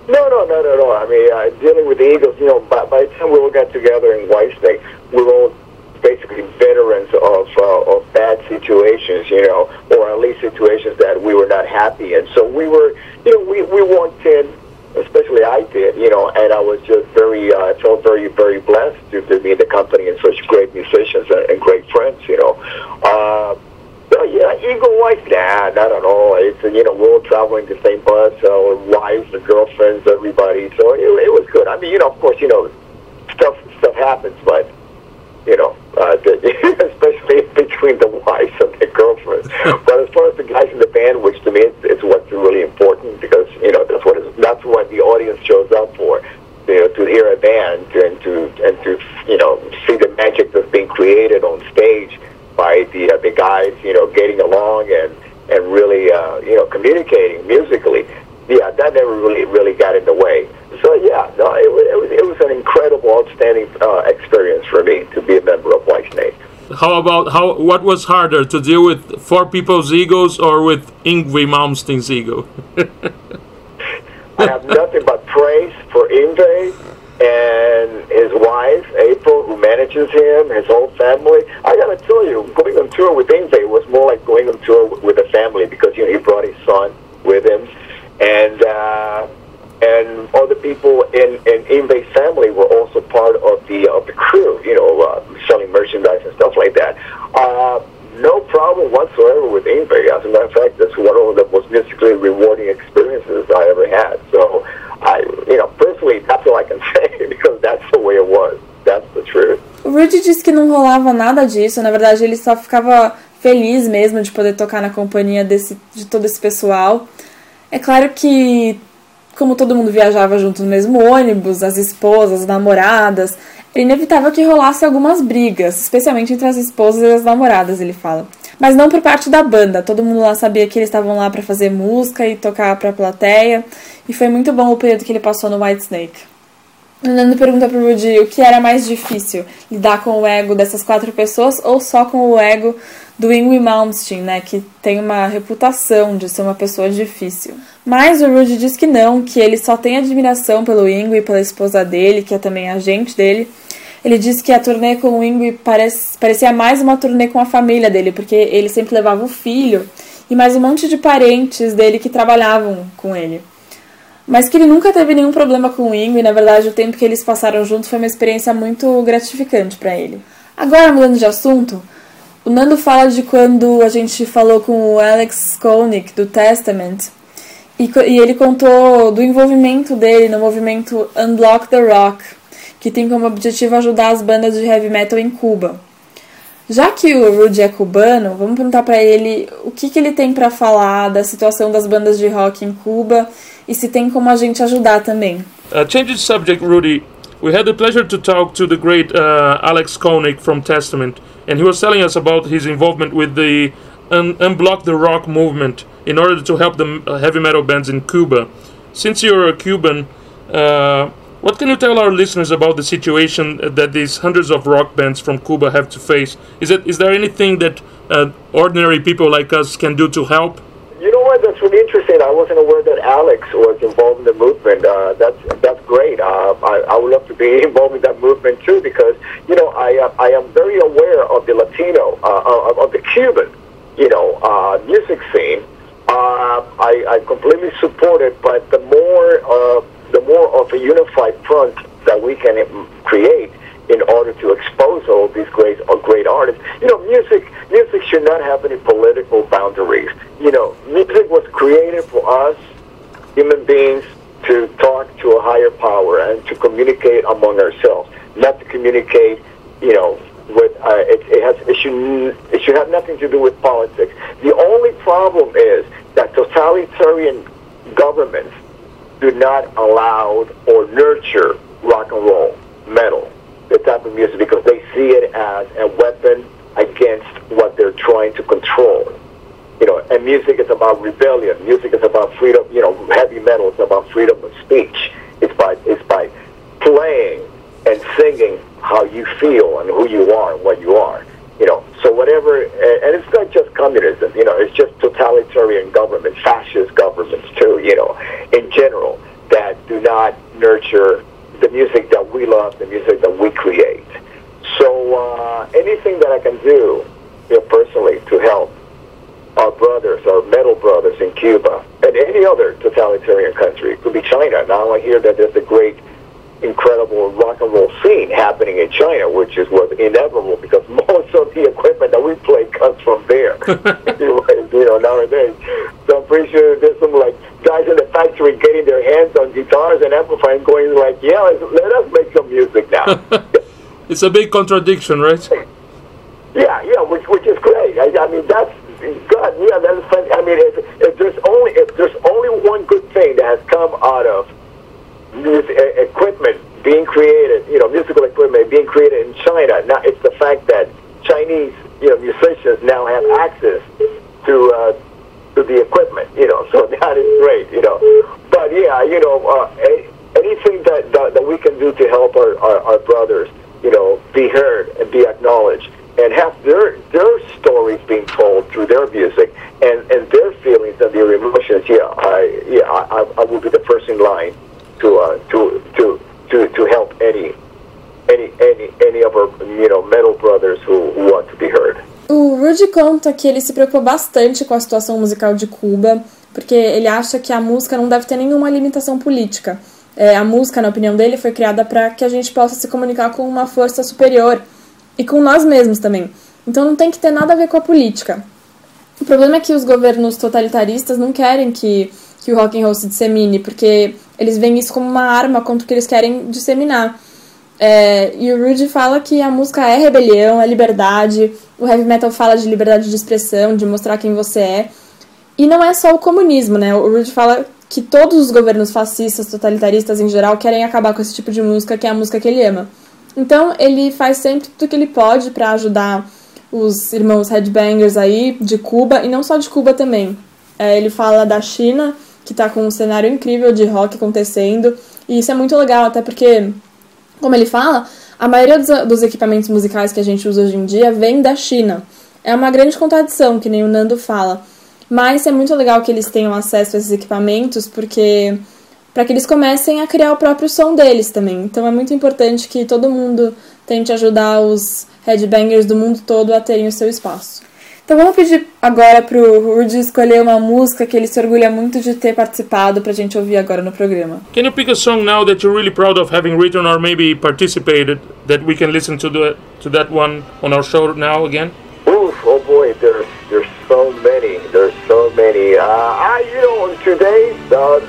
No, no, no, no, no. I mean, uh, dealing with the Eagles, you know, by, by the time we all got together in Whitesnake, we were all basically veterans of uh, of bad situations, you know, or at least situations that we were not happy in. So we were, you know, we we walked in, especially I did, you know, and I was just very, uh, felt very, very blessed to, to be in the company and such great musicians and, and great friends, you know. Uh, so, yeah, ego-wise, nah, not at all. It's, uh, you know, we're traveling the same bus, our wives, and girlfriends, everybody. So it, it was good. I mean, you know, of course, you know, stuff stuff happens, but, you know, uh, the, especially between the wives and the girlfriends. but as far as the guys in the band, which to me is, is what's really important because, you know, that's what, is, that's what the audience shows up for. You know, to hear a band and to and to you know see the magic that's being created on stage by the uh, the guys you know getting along and and really uh, you know communicating musically. Yeah, that never really really got in the way. So yeah, no, it, was- it was it was an incredible, outstanding uh, experience for me to be a member of White Snake. How about how? What was harder to deal with four people's egos or with Ingve Malmsteen's ego? I have nothing but praise for Ingve and his wife, April, who manages him, his whole family. I gotta tell you, going on tour with Ingve was more like going on tour with a family because you know he brought his son with him, and uh, and other people in in Ingve's family were also part of the of the crew. You know, uh, selling merchandise and stuff like that. Uh, no problem whatsoever with Ingve. As a matter of fact, that's one of the most musically rewarding experiences I ever had. So, I, you know, personally, that's all I can say because that's the way it was. That's the truth. Rudy disse que não rolava nada disso, na verdade ele só ficava feliz mesmo de poder tocar na companhia desse, de todo esse pessoal. É claro que, como todo mundo viajava junto no mesmo ônibus, as esposas, as namoradas, era inevitável que rolasse algumas brigas, especialmente entre as esposas e as namoradas, ele fala. Mas não por parte da banda, todo mundo lá sabia que eles estavam lá para fazer música e tocar pra plateia, e foi muito bom o período que ele passou no White Snake. Nando pergunta pro Rudy o que era mais difícil, lidar com o ego dessas quatro pessoas ou só com o ego do Ingrid Malmsteen, né, que tem uma reputação de ser uma pessoa difícil. Mas o Rudy diz que não, que ele só tem admiração pelo Ingrid e pela esposa dele, que é também agente dele. Ele disse que a turnê com o Ingrid parecia mais uma turnê com a família dele, porque ele sempre levava o filho e mais um monte de parentes dele que trabalhavam com ele. Mas que ele nunca teve nenhum problema com o Ingo e, na verdade, o tempo que eles passaram juntos foi uma experiência muito gratificante para ele. Agora, mudando de assunto, o Nando fala de quando a gente falou com o Alex Koenig, do Testament, e, e ele contou do envolvimento dele no movimento Unblock the Rock, que tem como objetivo ajudar as bandas de heavy metal em Cuba. Já que o Rudy é cubano, vamos perguntar pra ele o que, que ele tem pra falar da situação das bandas de rock em Cuba e se tem como a gente ajudar também. Uh, change the subject, Rudy. We had the pleasure to talk to the great uh, Alex Koenig from Testament, and he was telling us about his involvement with the Un- Unblock the Rock movement in order to help the uh, heavy metal bands in Cuba. Since you're a Cuban, uh, what can you tell our listeners about the situation that these hundreds of rock bands from Cuba have to face? Is it is there anything that uh, ordinary people like us can do to help? You know what? That's really interesting. I wasn't aware that Alex was involved in the movement. Uh, that's that's great. Uh, I, I would love to be involved in that movement too because you know I uh, I am very aware of the Latino uh, of, of the Cuban you know uh, music scene. Uh, I, I completely support it, but the more uh, the more of a unified front that we can mm, create in order to expose all these great uh, great artists. You know, music music should not have any political boundaries. You know, music was created for us human beings to talk to a higher power and to communicate among ourselves, not to communicate, you know, with uh, it, it has it should it should have nothing to do with politics. The only problem is that totalitarian governments do not allow or nurture rock and roll, metal, the type of music because they see it as a weapon against what they're trying to control. You know, and music is about rebellion. Music is about freedom. You know, heavy metal is about freedom of speech. It's by it's by playing and singing how you feel and who you are and what you are. You know, so whatever, and it's not just communism. You know, it's just totalitarian governments, fascist governments too. You know, in general, that do not nurture the music that we love, the music that we create. So uh, anything that I can do, you know, personally to help our brothers, our metal brothers in Cuba, and any other totalitarian country. It could be China. Now I hear that there's a great incredible rock and roll scene happening in China, which is was inevitable because most of the equipment that we play comes from there. you know, nowadays. So I'm pretty sure there's some like guys in the factory getting their hands on guitars and amplifiers, going like, "Yeah, let us make some music now." It's a big contradiction, right? Yeah, yeah, which which is great. I, I mean, that's good. Yeah, that's. I mean, if, if there's only if there's only one good thing that has come out of e- equipment being created, you know, musical equipment being created in China, now it's the fact that Chinese, you know, musicians now have access to uh, to the equipment. You know, so that is great. You know, but yeah, you know, uh, anything that, that that we can do to help our, our, our brothers, you know, be heard and be acknowledged and have their their stories being told through their music and, and their feelings and their emotions. Yeah, I yeah I- I will be the first in line to uh, to to to to help any any any any of our you know metal brothers who, who want to be heard. O Rudy conta que ele se preocupou bastante com a situação musical de Cuba, porque ele acha que a música não deve ter nenhuma limitação política. É, a música, na opinião dele, foi criada para que a gente possa se comunicar com uma força superior e com nós mesmos também. Então não tem que ter nada a ver com a política. O problema é que os governos totalitaristas não querem que, que o rock and roll se dissemine, porque eles veem isso como uma arma contra o que eles querem disseminar. É, e o Rudy fala que a música é rebelião, é liberdade. O heavy metal fala de liberdade de expressão, de mostrar quem você é. E não é só o comunismo, né? O Rudy fala que todos os governos fascistas, totalitaristas em geral, querem acabar com esse tipo de música, que é a música que ele ama. Então ele faz sempre tudo que ele pode para ajudar os irmãos headbangers aí de Cuba, e não só de Cuba também. É, ele fala da China, que tá com um cenário incrível de rock acontecendo, e isso é muito legal, até porque como ele fala, a maioria dos, dos equipamentos musicais que a gente usa hoje em dia vem da China. É uma grande contradição, que nem o Nando fala. Mas é muito legal que eles tenham acesso a esses equipamentos, porque para que eles comecem a criar o próprio som deles também. Então é muito importante que todo mundo tente ajudar os headbangers do mundo todo a terem o seu espaço. Então vamos pedir agora pro Rudy escolher uma música que ele se orgulha muito de ter participado pra gente ouvir agora no programa. Can you pick a song now that you're really proud of having written or maybe participated that we can listen to the to that one on our show now again? Oof, oh boy, there's there's so many, there's so many. Uh, I, you know, today, uh,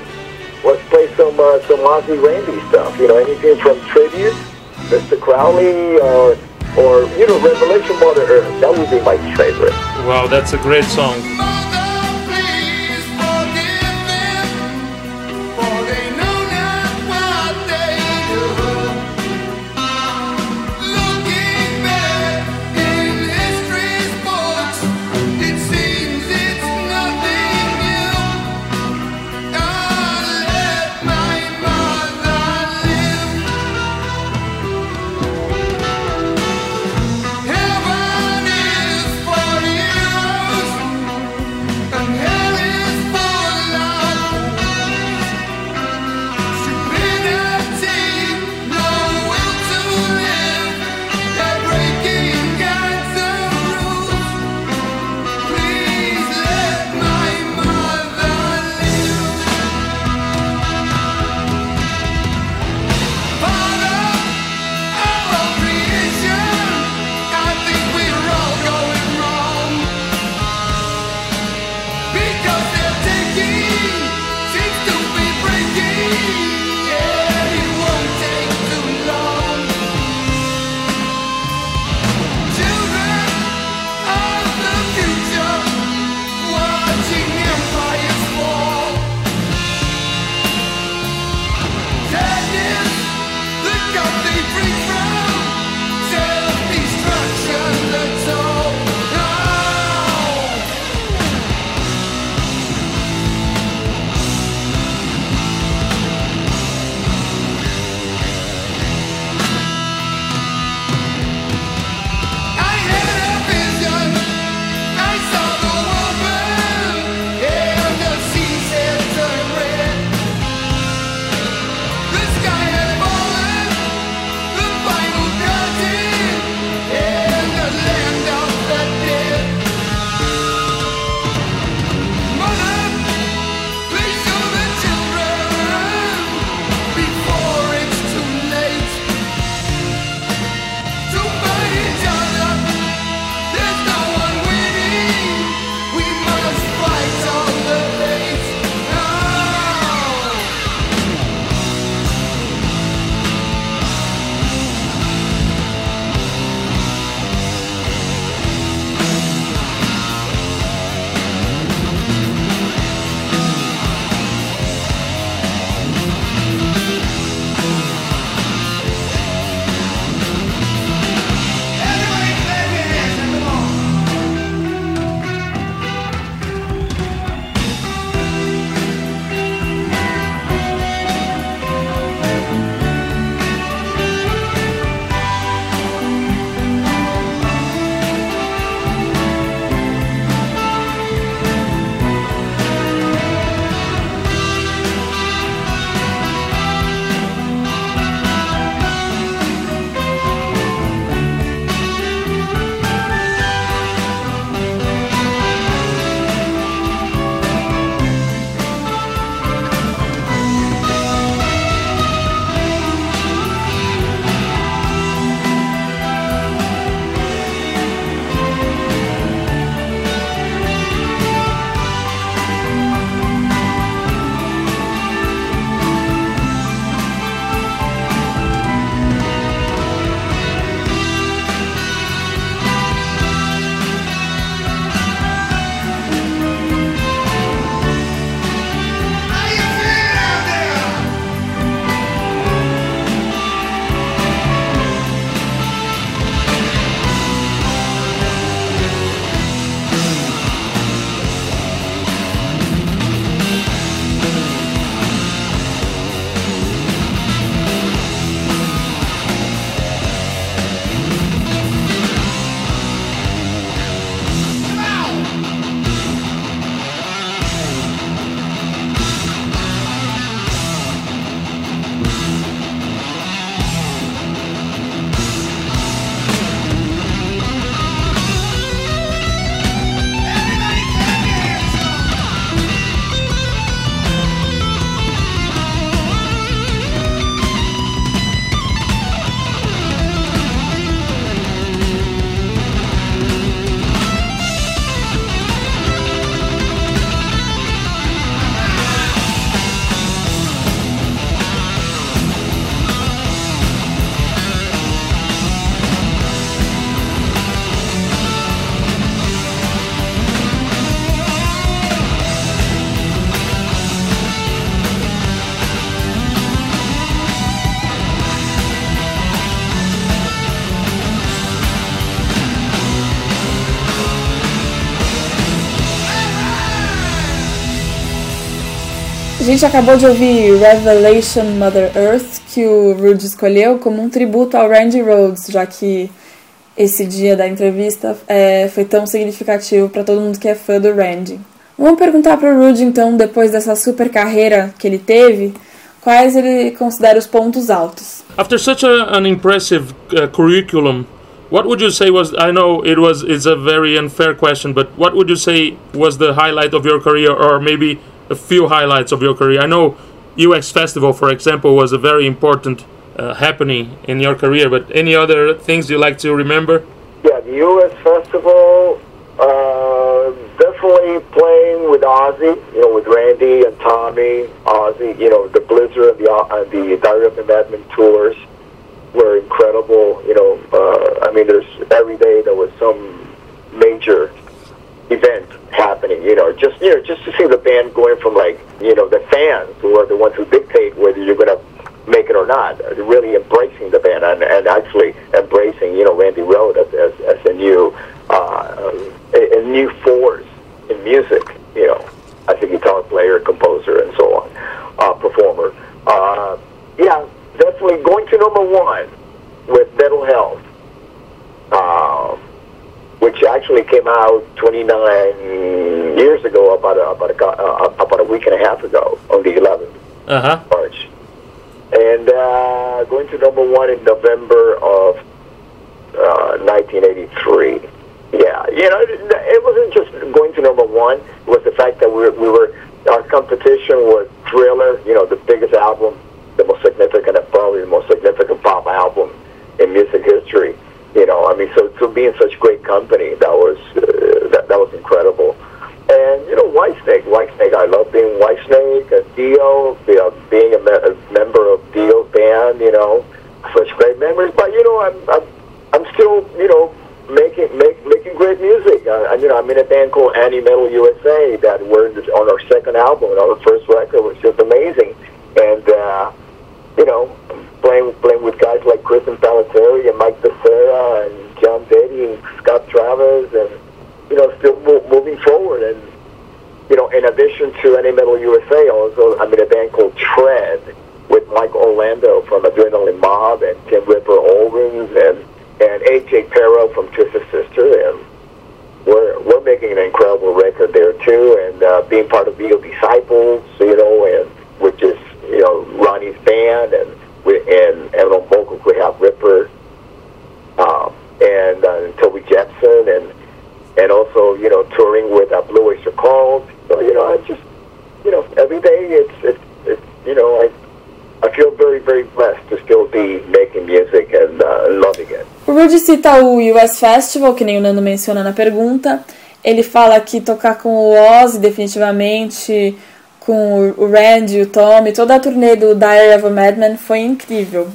let's play some uh, some Ozzy Randy stuff. You know, anything from tribute, Mr. Crowley, or or you know, Revelation Mother Earth. That would be my favorite. Wow, that's a great song. Gente acabou de ouvir Revelation Mother Earth, que o Rude escolheu como um tributo ao Randy Rhodes, já que esse dia da entrevista é, foi tão significativo para todo mundo que é fã do Randy. Vamos perguntar para o Rude, então, depois dessa super carreira que ele teve, quais ele considera os pontos altos. After such a, an impressive uh, curriculum, what would you say was? I know it was. It's a very unfair question, but what would you say was the highlight of your career, or maybe a few highlights of your career? I know UX Festival, for example, was a very important uh, happening in your career. But any other things you like to remember? Yeah, the U.S. Festival, uh, definitely playing with Ozzy, you know, with Randy and Tommy, Ozzy, you know, the Blizzard and the, uh, the Diary of the Madman tours were incredible. You know, uh, I mean, there's every day there was some major event happening. You know, just you know, just to see the band going from like you know the fans who are the ones who dictate whether you're going to make it or not, really embracing the band and, and actually embracing you know Randy Rhoads as, as, as a new uh, a, a new force in music. You know, as a guitar player, composer, and so on, uh, performer. Uh, yeah, definitely going to number one with Mental Health. Uh, which actually came out 29 years ago, about a, about a, uh, about a week and a half ago, on the 11th Uh huh. March, and uh, going to number one in November of uh, 1983. Yeah, you know, it, it wasn't just going to number one. It was the fact that we were, we were our competition was Thriller. You know, the biggest album, the most significant, probably the most significant pop album in music history. You know, I mean, so to be in such great company, that was uh, that, that was incredible. And you know, Whitesnake, Whitesnake, I love being Whitesnake, uh, Dio, you know, being a, me- a member of Dio's band. You know, such great memories. But you know, I'm I'm, I'm still you know making make, making great music. Uh, and, you know, I'm in a band called Anti Metal USA O US Festival, que nem o Nando menciona na pergunta. Ele fala que tocar com o Ozzy, definitivamente, com o Randy, o Tommy, toda a turnê do Diary of a Madman foi incrível.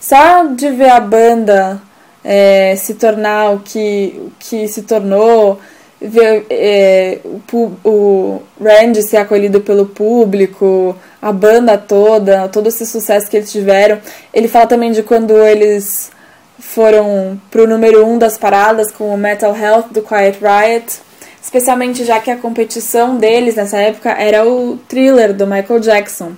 Só de ver a banda é, se tornar o que, que se tornou, ver é, o, o Randy ser acolhido pelo público, a banda toda, todo esse sucesso que eles tiveram. Ele fala também de quando eles foram pro número um das paradas com o Metal Health do Quiet Riot, especialmente já que a competição deles nessa época era o Thriller do Michael Jackson,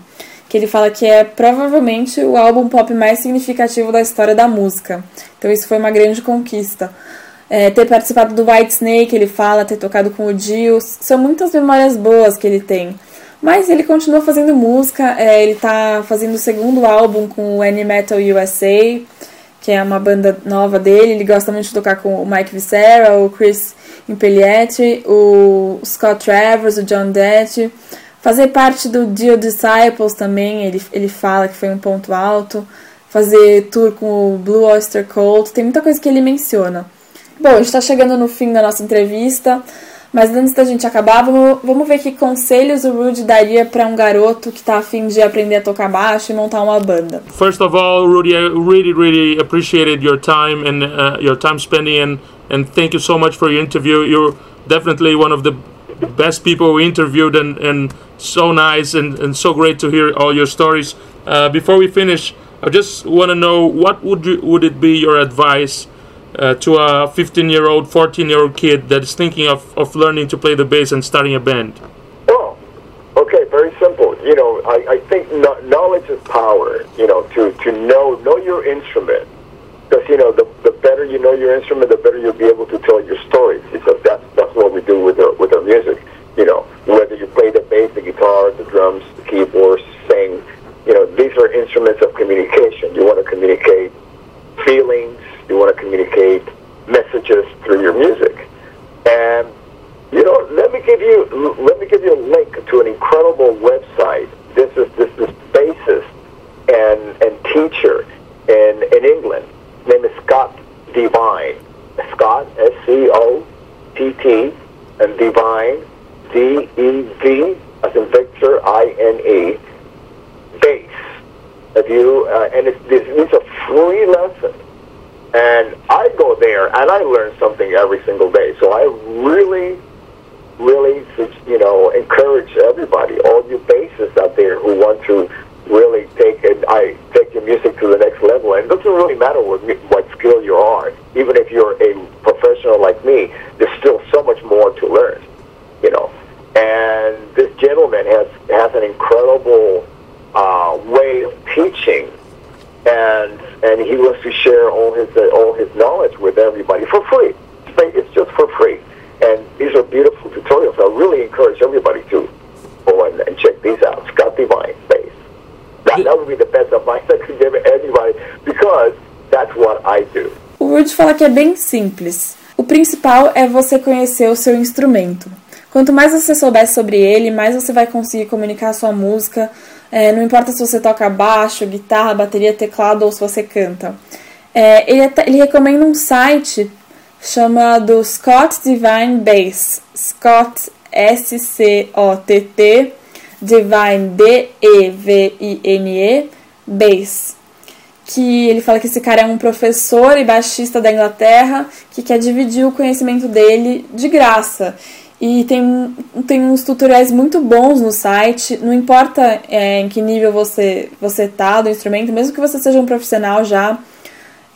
que ele fala que é provavelmente o álbum pop mais significativo da história da música. Então isso foi uma grande conquista. É, ter participado do White Snake, ele fala, ter tocado com o Dio, são muitas memórias boas que ele tem. Mas ele continua fazendo música, é, ele tá fazendo o segundo álbum com o Any Metal USA, que é uma banda nova dele. Ele gosta muito de tocar com o Mike Viscera, o Chris Impelietti, o Scott Travers, o John Dett. Fazer parte do Dio Disciples também, ele, ele fala que foi um ponto alto. Fazer tour com o Blue Oyster Cult, tem muita coisa que ele menciona. Bom, a gente está chegando no fim da nossa entrevista, mas antes da gente acabar, vamos, vamos ver que conselhos o Rudy daria para um garoto que está afim de aprender a tocar baixo e montar uma banda. First of all, Rudy, I really, really appreciated your time and uh, your time spending, and, and thank you so much for your interview. You're definitely one of the best people we interviewed, and, and so nice and, and so great to hear all your stories. Uh, before we finish, I just want to know what would you, would it be your advice uh, to a 15 year old, 14 year old kid that is thinking of, of learning to play the bass and starting a band? Oh, Okay, very simple. You know, I, I think no, knowledge is power. You know, to, to know know your instrument. Because you know, the, the better you know your instrument, the better you'll be able to tell your stories. Because that's that's what we do with our, with our music. You know, whether you play the bass, the guitar, the drums, the keyboards, sing. You know, these are instruments of communication. You want to communicate feelings. You want to communicate messages through your music. And you know, let me give you let me give you a link to an incredible website. This is this is bassist and and teacher in in England. His name is Scott Devine. Scott S C O T T and Devine D E V as in Victor I N E bass. If you uh, and it's this it's a free lesson. And I go there and I learn something every single day. So I really really, you know, encourage everybody, all you bassists out there who want to que é bem simples. O principal é você conhecer o seu instrumento. Quanto mais você souber sobre ele, mais você vai conseguir comunicar a sua música. É, não importa se você toca baixo, guitarra, bateria, teclado ou se você canta. É, ele, até- ele recomenda um site chamado Scott Divine Bass. Scott S-C-O-T-T Divine D-E-V-I-N-E Bass que ele fala que esse cara é um professor e baixista da Inglaterra que quer dividir o conhecimento dele de graça. E tem, tem uns tutoriais muito bons no site, não importa é, em que nível você, você tá do instrumento, mesmo que você seja um profissional já,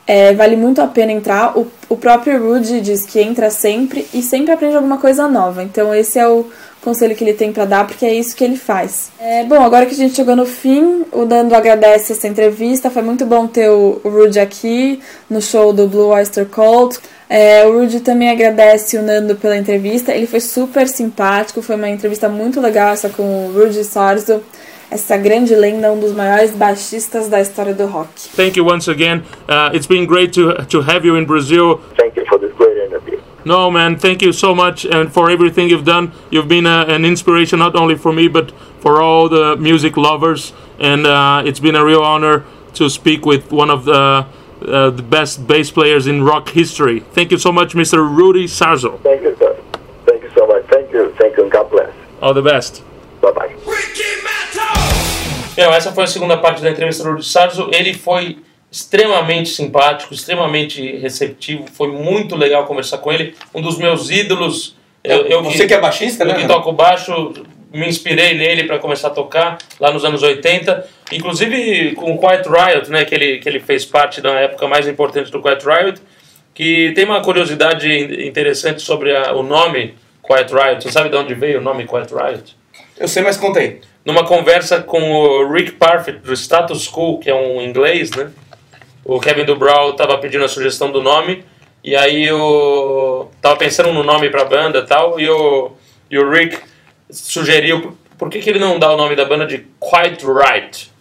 é, vale muito a pena entrar. O, o próprio Rudy diz que entra sempre e sempre aprende alguma coisa nova. Então esse é o conselho que ele tem pra dar, porque é isso que ele faz. É, bom, agora que a gente chegou no fim, o Nando agradece essa entrevista. Foi muito bom ter o, o Rudy aqui no show do Blue Oyster Cult. É, o Rudy também agradece o Nando pela entrevista. Ele foi super simpático, foi uma entrevista muito legal essa com o Rudy Sarzo, essa grande lenda, um dos maiores baixistas da história do rock. Thank you once again. Uh, it's been great to to have you in Brazil. Thank No, man, thank you so much and for everything you've done. You've been uh, an inspiration not only for me but for all the music lovers. And uh, it's been a real honor to speak with one of the uh, the best bass players in rock history. Thank you so much, Mr. Rudy Sarzo. Thank you, sir. Thank you so much. Thank you. Thank you. and God bless. All the best. Bye bye. Então, essa foi a segunda parte da entrevista do Rudy Sarzo. Ele foi extremamente simpático, extremamente receptivo. Foi muito legal conversar com ele. Um dos meus ídolos. Eu, eu Você que é baixista, eu né? que Nando? toco baixo, me inspirei nele para começar a tocar lá nos anos 80. Inclusive com o Quiet Riot, né, que, ele, que ele fez parte da época mais importante do Quiet Riot. Que tem uma curiosidade interessante sobre a- o nome Quiet Riot. Você sabe de onde veio o nome Quiet Riot? Eu sei, mas contei. numa conversa com o Rick Parfitt do Status Quo, que é um inglês, né? O Kevin Dubrow estava pedindo a sugestão do nome e aí o tava pensando no nome para a banda e tal e o e o Rick sugeriu por que, que ele não dá o nome da banda de Quite Right,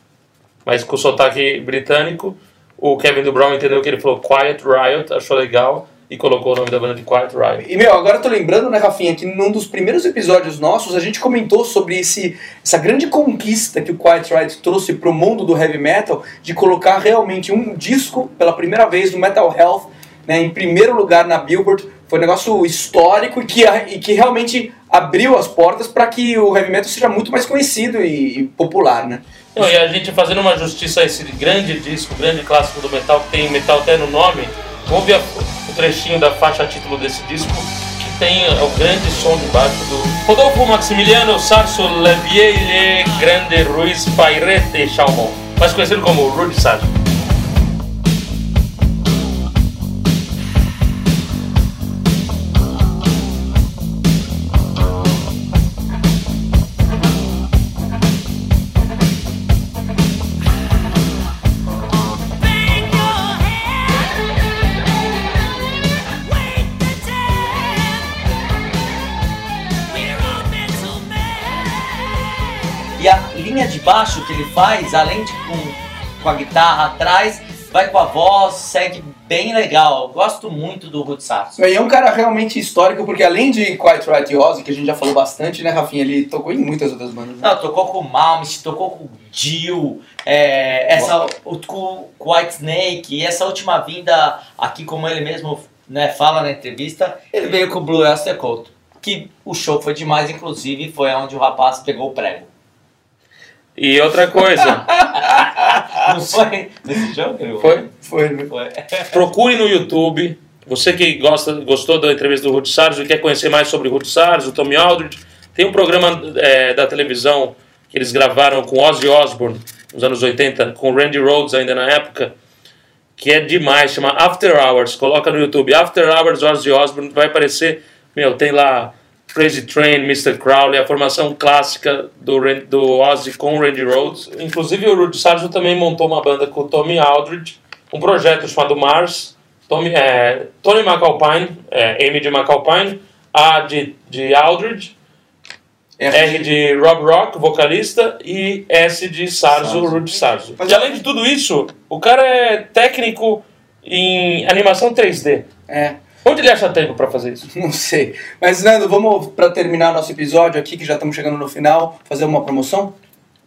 mas com sotaque britânico. O Kevin Dubrow entendeu que ele falou Quiet Riot, achou legal e colocou o nome da banda de Quiet Riot. E, meu, agora eu tô lembrando, né, Rafinha, que num dos primeiros episódios nossos a gente comentou sobre esse, essa grande conquista que o Quiet Riot trouxe pro mundo do heavy metal de colocar realmente um disco pela primeira vez no Metal Health, né, em primeiro lugar na Billboard. Foi um negócio histórico e que, e que realmente abriu as portas para que o heavy metal seja muito mais conhecido e, e popular, né? Não, e a gente fazendo uma justiça a esse grande disco, grande clássico do metal, que tem metal até no nome, ouve a- o trechinho da faixa título desse disco, que tem é, o grande som de baixo do Rodolfo Maximiliano Sarso Leviele Grande Ruiz Pairete Chalmon, mais conhecido como Rudy Sarso. Baixo que ele faz, além de com, com a guitarra atrás, vai com a voz, segue bem legal. Gosto muito do Ruth Sarso. E é um cara realmente histórico, porque além de Quiet Right Ozzy, que a gente já falou bastante, né, Rafinha? Ele tocou em muitas outras bandas. Né? Não, tocou com o Malmsteen, tocou com o Jill, é, essa, o, com o White Snake, e essa última vinda aqui, como ele mesmo né, fala na entrevista, ele veio com o Blue Oyster Cult. Que o show foi demais, inclusive foi onde o rapaz pegou o prego. E outra coisa, Não foi nesse foi? Foi, né? Foi. Procure no YouTube. Você que gosta, gostou da entrevista do Ruth Sarzo e quer conhecer mais sobre o Ruth Sarzo, o Tommy Aldridge, tem um programa é, da televisão que eles gravaram com Ozzy Osbourne nos anos 80, com Randy Rhoads ainda na época, que é demais, chama After Hours. Coloca no YouTube After Hours Ozzy Osbourne, vai aparecer, meu, tem lá Crazy Train, Mr. Crowley, a formação clássica do, do Ozzy com o Randy Rhoads. Inclusive o Rudy Sarzo também montou uma banda com o Tommy Aldridge, um projeto chamado Mars, Tommy, é, Tony McAlpine, é, M de McAlpine, A de, de Aldridge, R de Rob Rock, vocalista, e S de Sarzo, Rudy Sarzo. Mas E além de tudo isso, o cara é técnico em animação 3D. É, Onde ele acha tempo pra fazer isso? não sei. Mas, Nando, vamos, pra terminar nosso episódio aqui, que já estamos chegando no final, fazer uma promoção?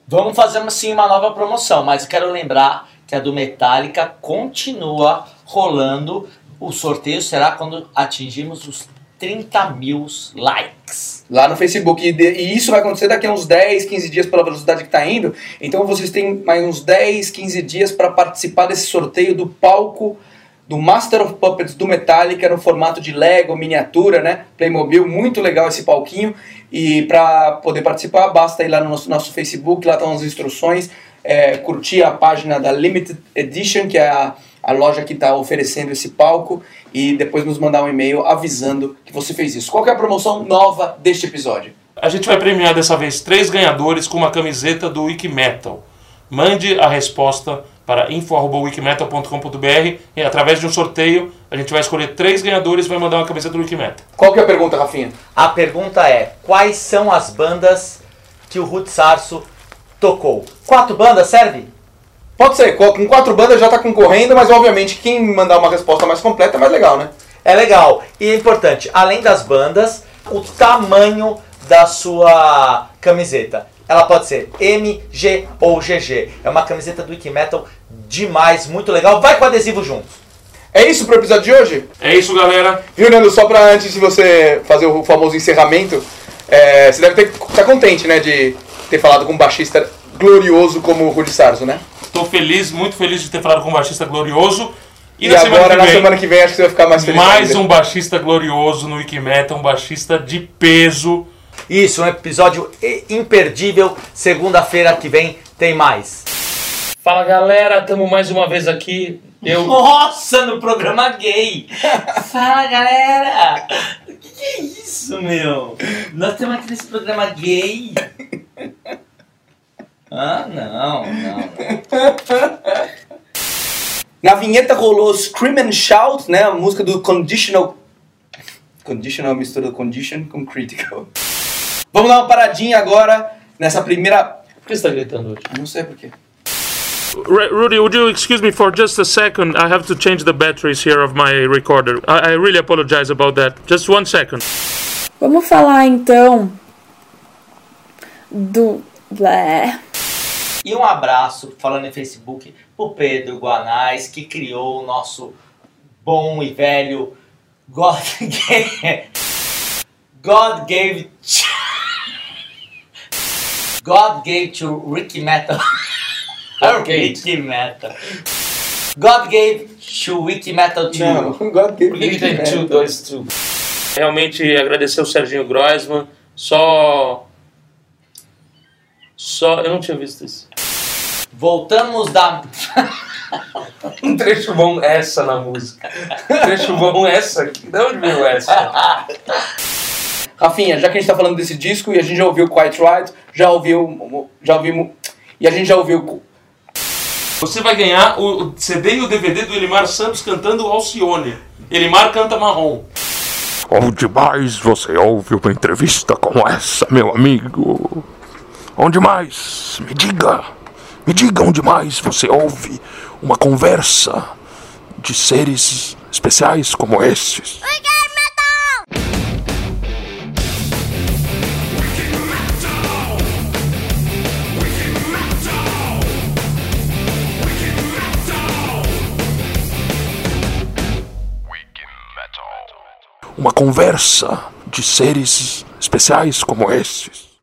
Vamos fazer sim uma nova promoção, mas quero lembrar que a do Metallica continua rolando. O sorteio será quando atingirmos os 30 mil likes. lá no Facebook. E, de- e isso vai acontecer daqui a uns 10, 15 dias pela velocidade que está indo. Então vocês têm mais uns 10, 15 dias para participar desse sorteio do palco do Master of Puppets do Metallica no formato de Lego, miniatura, né? Playmobil, muito legal esse palquinho. E para poder participar, basta ir lá no nosso, nosso Facebook, lá estão as instruções, é, curtir a página da Limited Edition, que é a, a loja que está oferecendo esse palco, e depois nos mandar um e-mail avisando que você fez isso. Qual é a promoção nova deste episódio? A gente vai premiar dessa vez três ganhadores com uma camiseta do Wikimetal. Mande a resposta para info.wikimetal.com.br e através de um sorteio a gente vai escolher três ganhadores e vai mandar uma camiseta do Wikimetal. Qual que é a pergunta, Rafinha? A pergunta é: quais são as bandas que o Ruth Sarso tocou? Quatro bandas serve? Pode ser, co- com quatro bandas já tá concorrendo, mas obviamente quem mandar uma resposta mais completa é mais legal, né? É legal. E é importante, além das bandas, o tamanho da sua camiseta. Ela pode ser M, G ou GG. É uma camiseta do Wikimetal demais, muito legal. Vai com adesivo junto. É isso pro episódio de hoje? É isso, galera. Viu, Nando? Só pra antes de você fazer o famoso encerramento, é, você deve estar contente, né, de ter falado com um baixista glorioso como o Rudy Sarzo, né? Tô feliz, muito feliz de ter falado com um baixista glorioso. E, E, na agora, semana que na vem, semana que vem, acho que você vai ficar mais feliz mais ainda. um baixista glorioso no Wikimetal, um baixista de peso. Isso, um episódio imperdível. Segunda-feira que vem tem mais. Fala galera, estamos mais uma vez aqui. Eu, Nossa, no programa gay! Fala galera! O que, que é isso, meu? Nós estamos aqui nesse programa gay. Ah, não, não. Na vinheta rolou Scream and Shout, né? A música do Conditional. Conditional mistura do Condition com Critical. Vamos dar uma paradinha agora nessa primeira. por que você tá gritando hoje? Não sei porquê. Ru- Rudy, would you excuse me for just a second? I have to change the batteries here of my recorder. I, I really apologize about that. Just one second. Vamos falar então do. Blé. E um abraço, falando em Facebook, pro Pedro Guanais, que criou o nosso bom e velho God Gave. God gave. God gave to Ricky Metal. Ricky Metal. God gave to Wiki Metal to Não, you. God gave Por que, que tem me two, dois, two? Realmente agradecer o Serginho Groisman. Só. Só. Eu não tinha visto isso. Voltamos da. Um trecho bom essa na música. Um trecho bom essa aqui. De onde veio essa? Rafinha, já que a gente tá falando desse disco e a gente já ouviu Quite Right, já ouviu. Já ouvimos. E a gente já ouviu. Você vai ganhar o o CD e o DVD do Elimar Santos cantando Alcione. Elimar canta marrom. Onde mais você ouve uma entrevista como essa, meu amigo? Onde mais? Me diga. Me diga onde mais você ouve uma conversa de seres especiais como esses. Uma conversa de seres especiais como esses.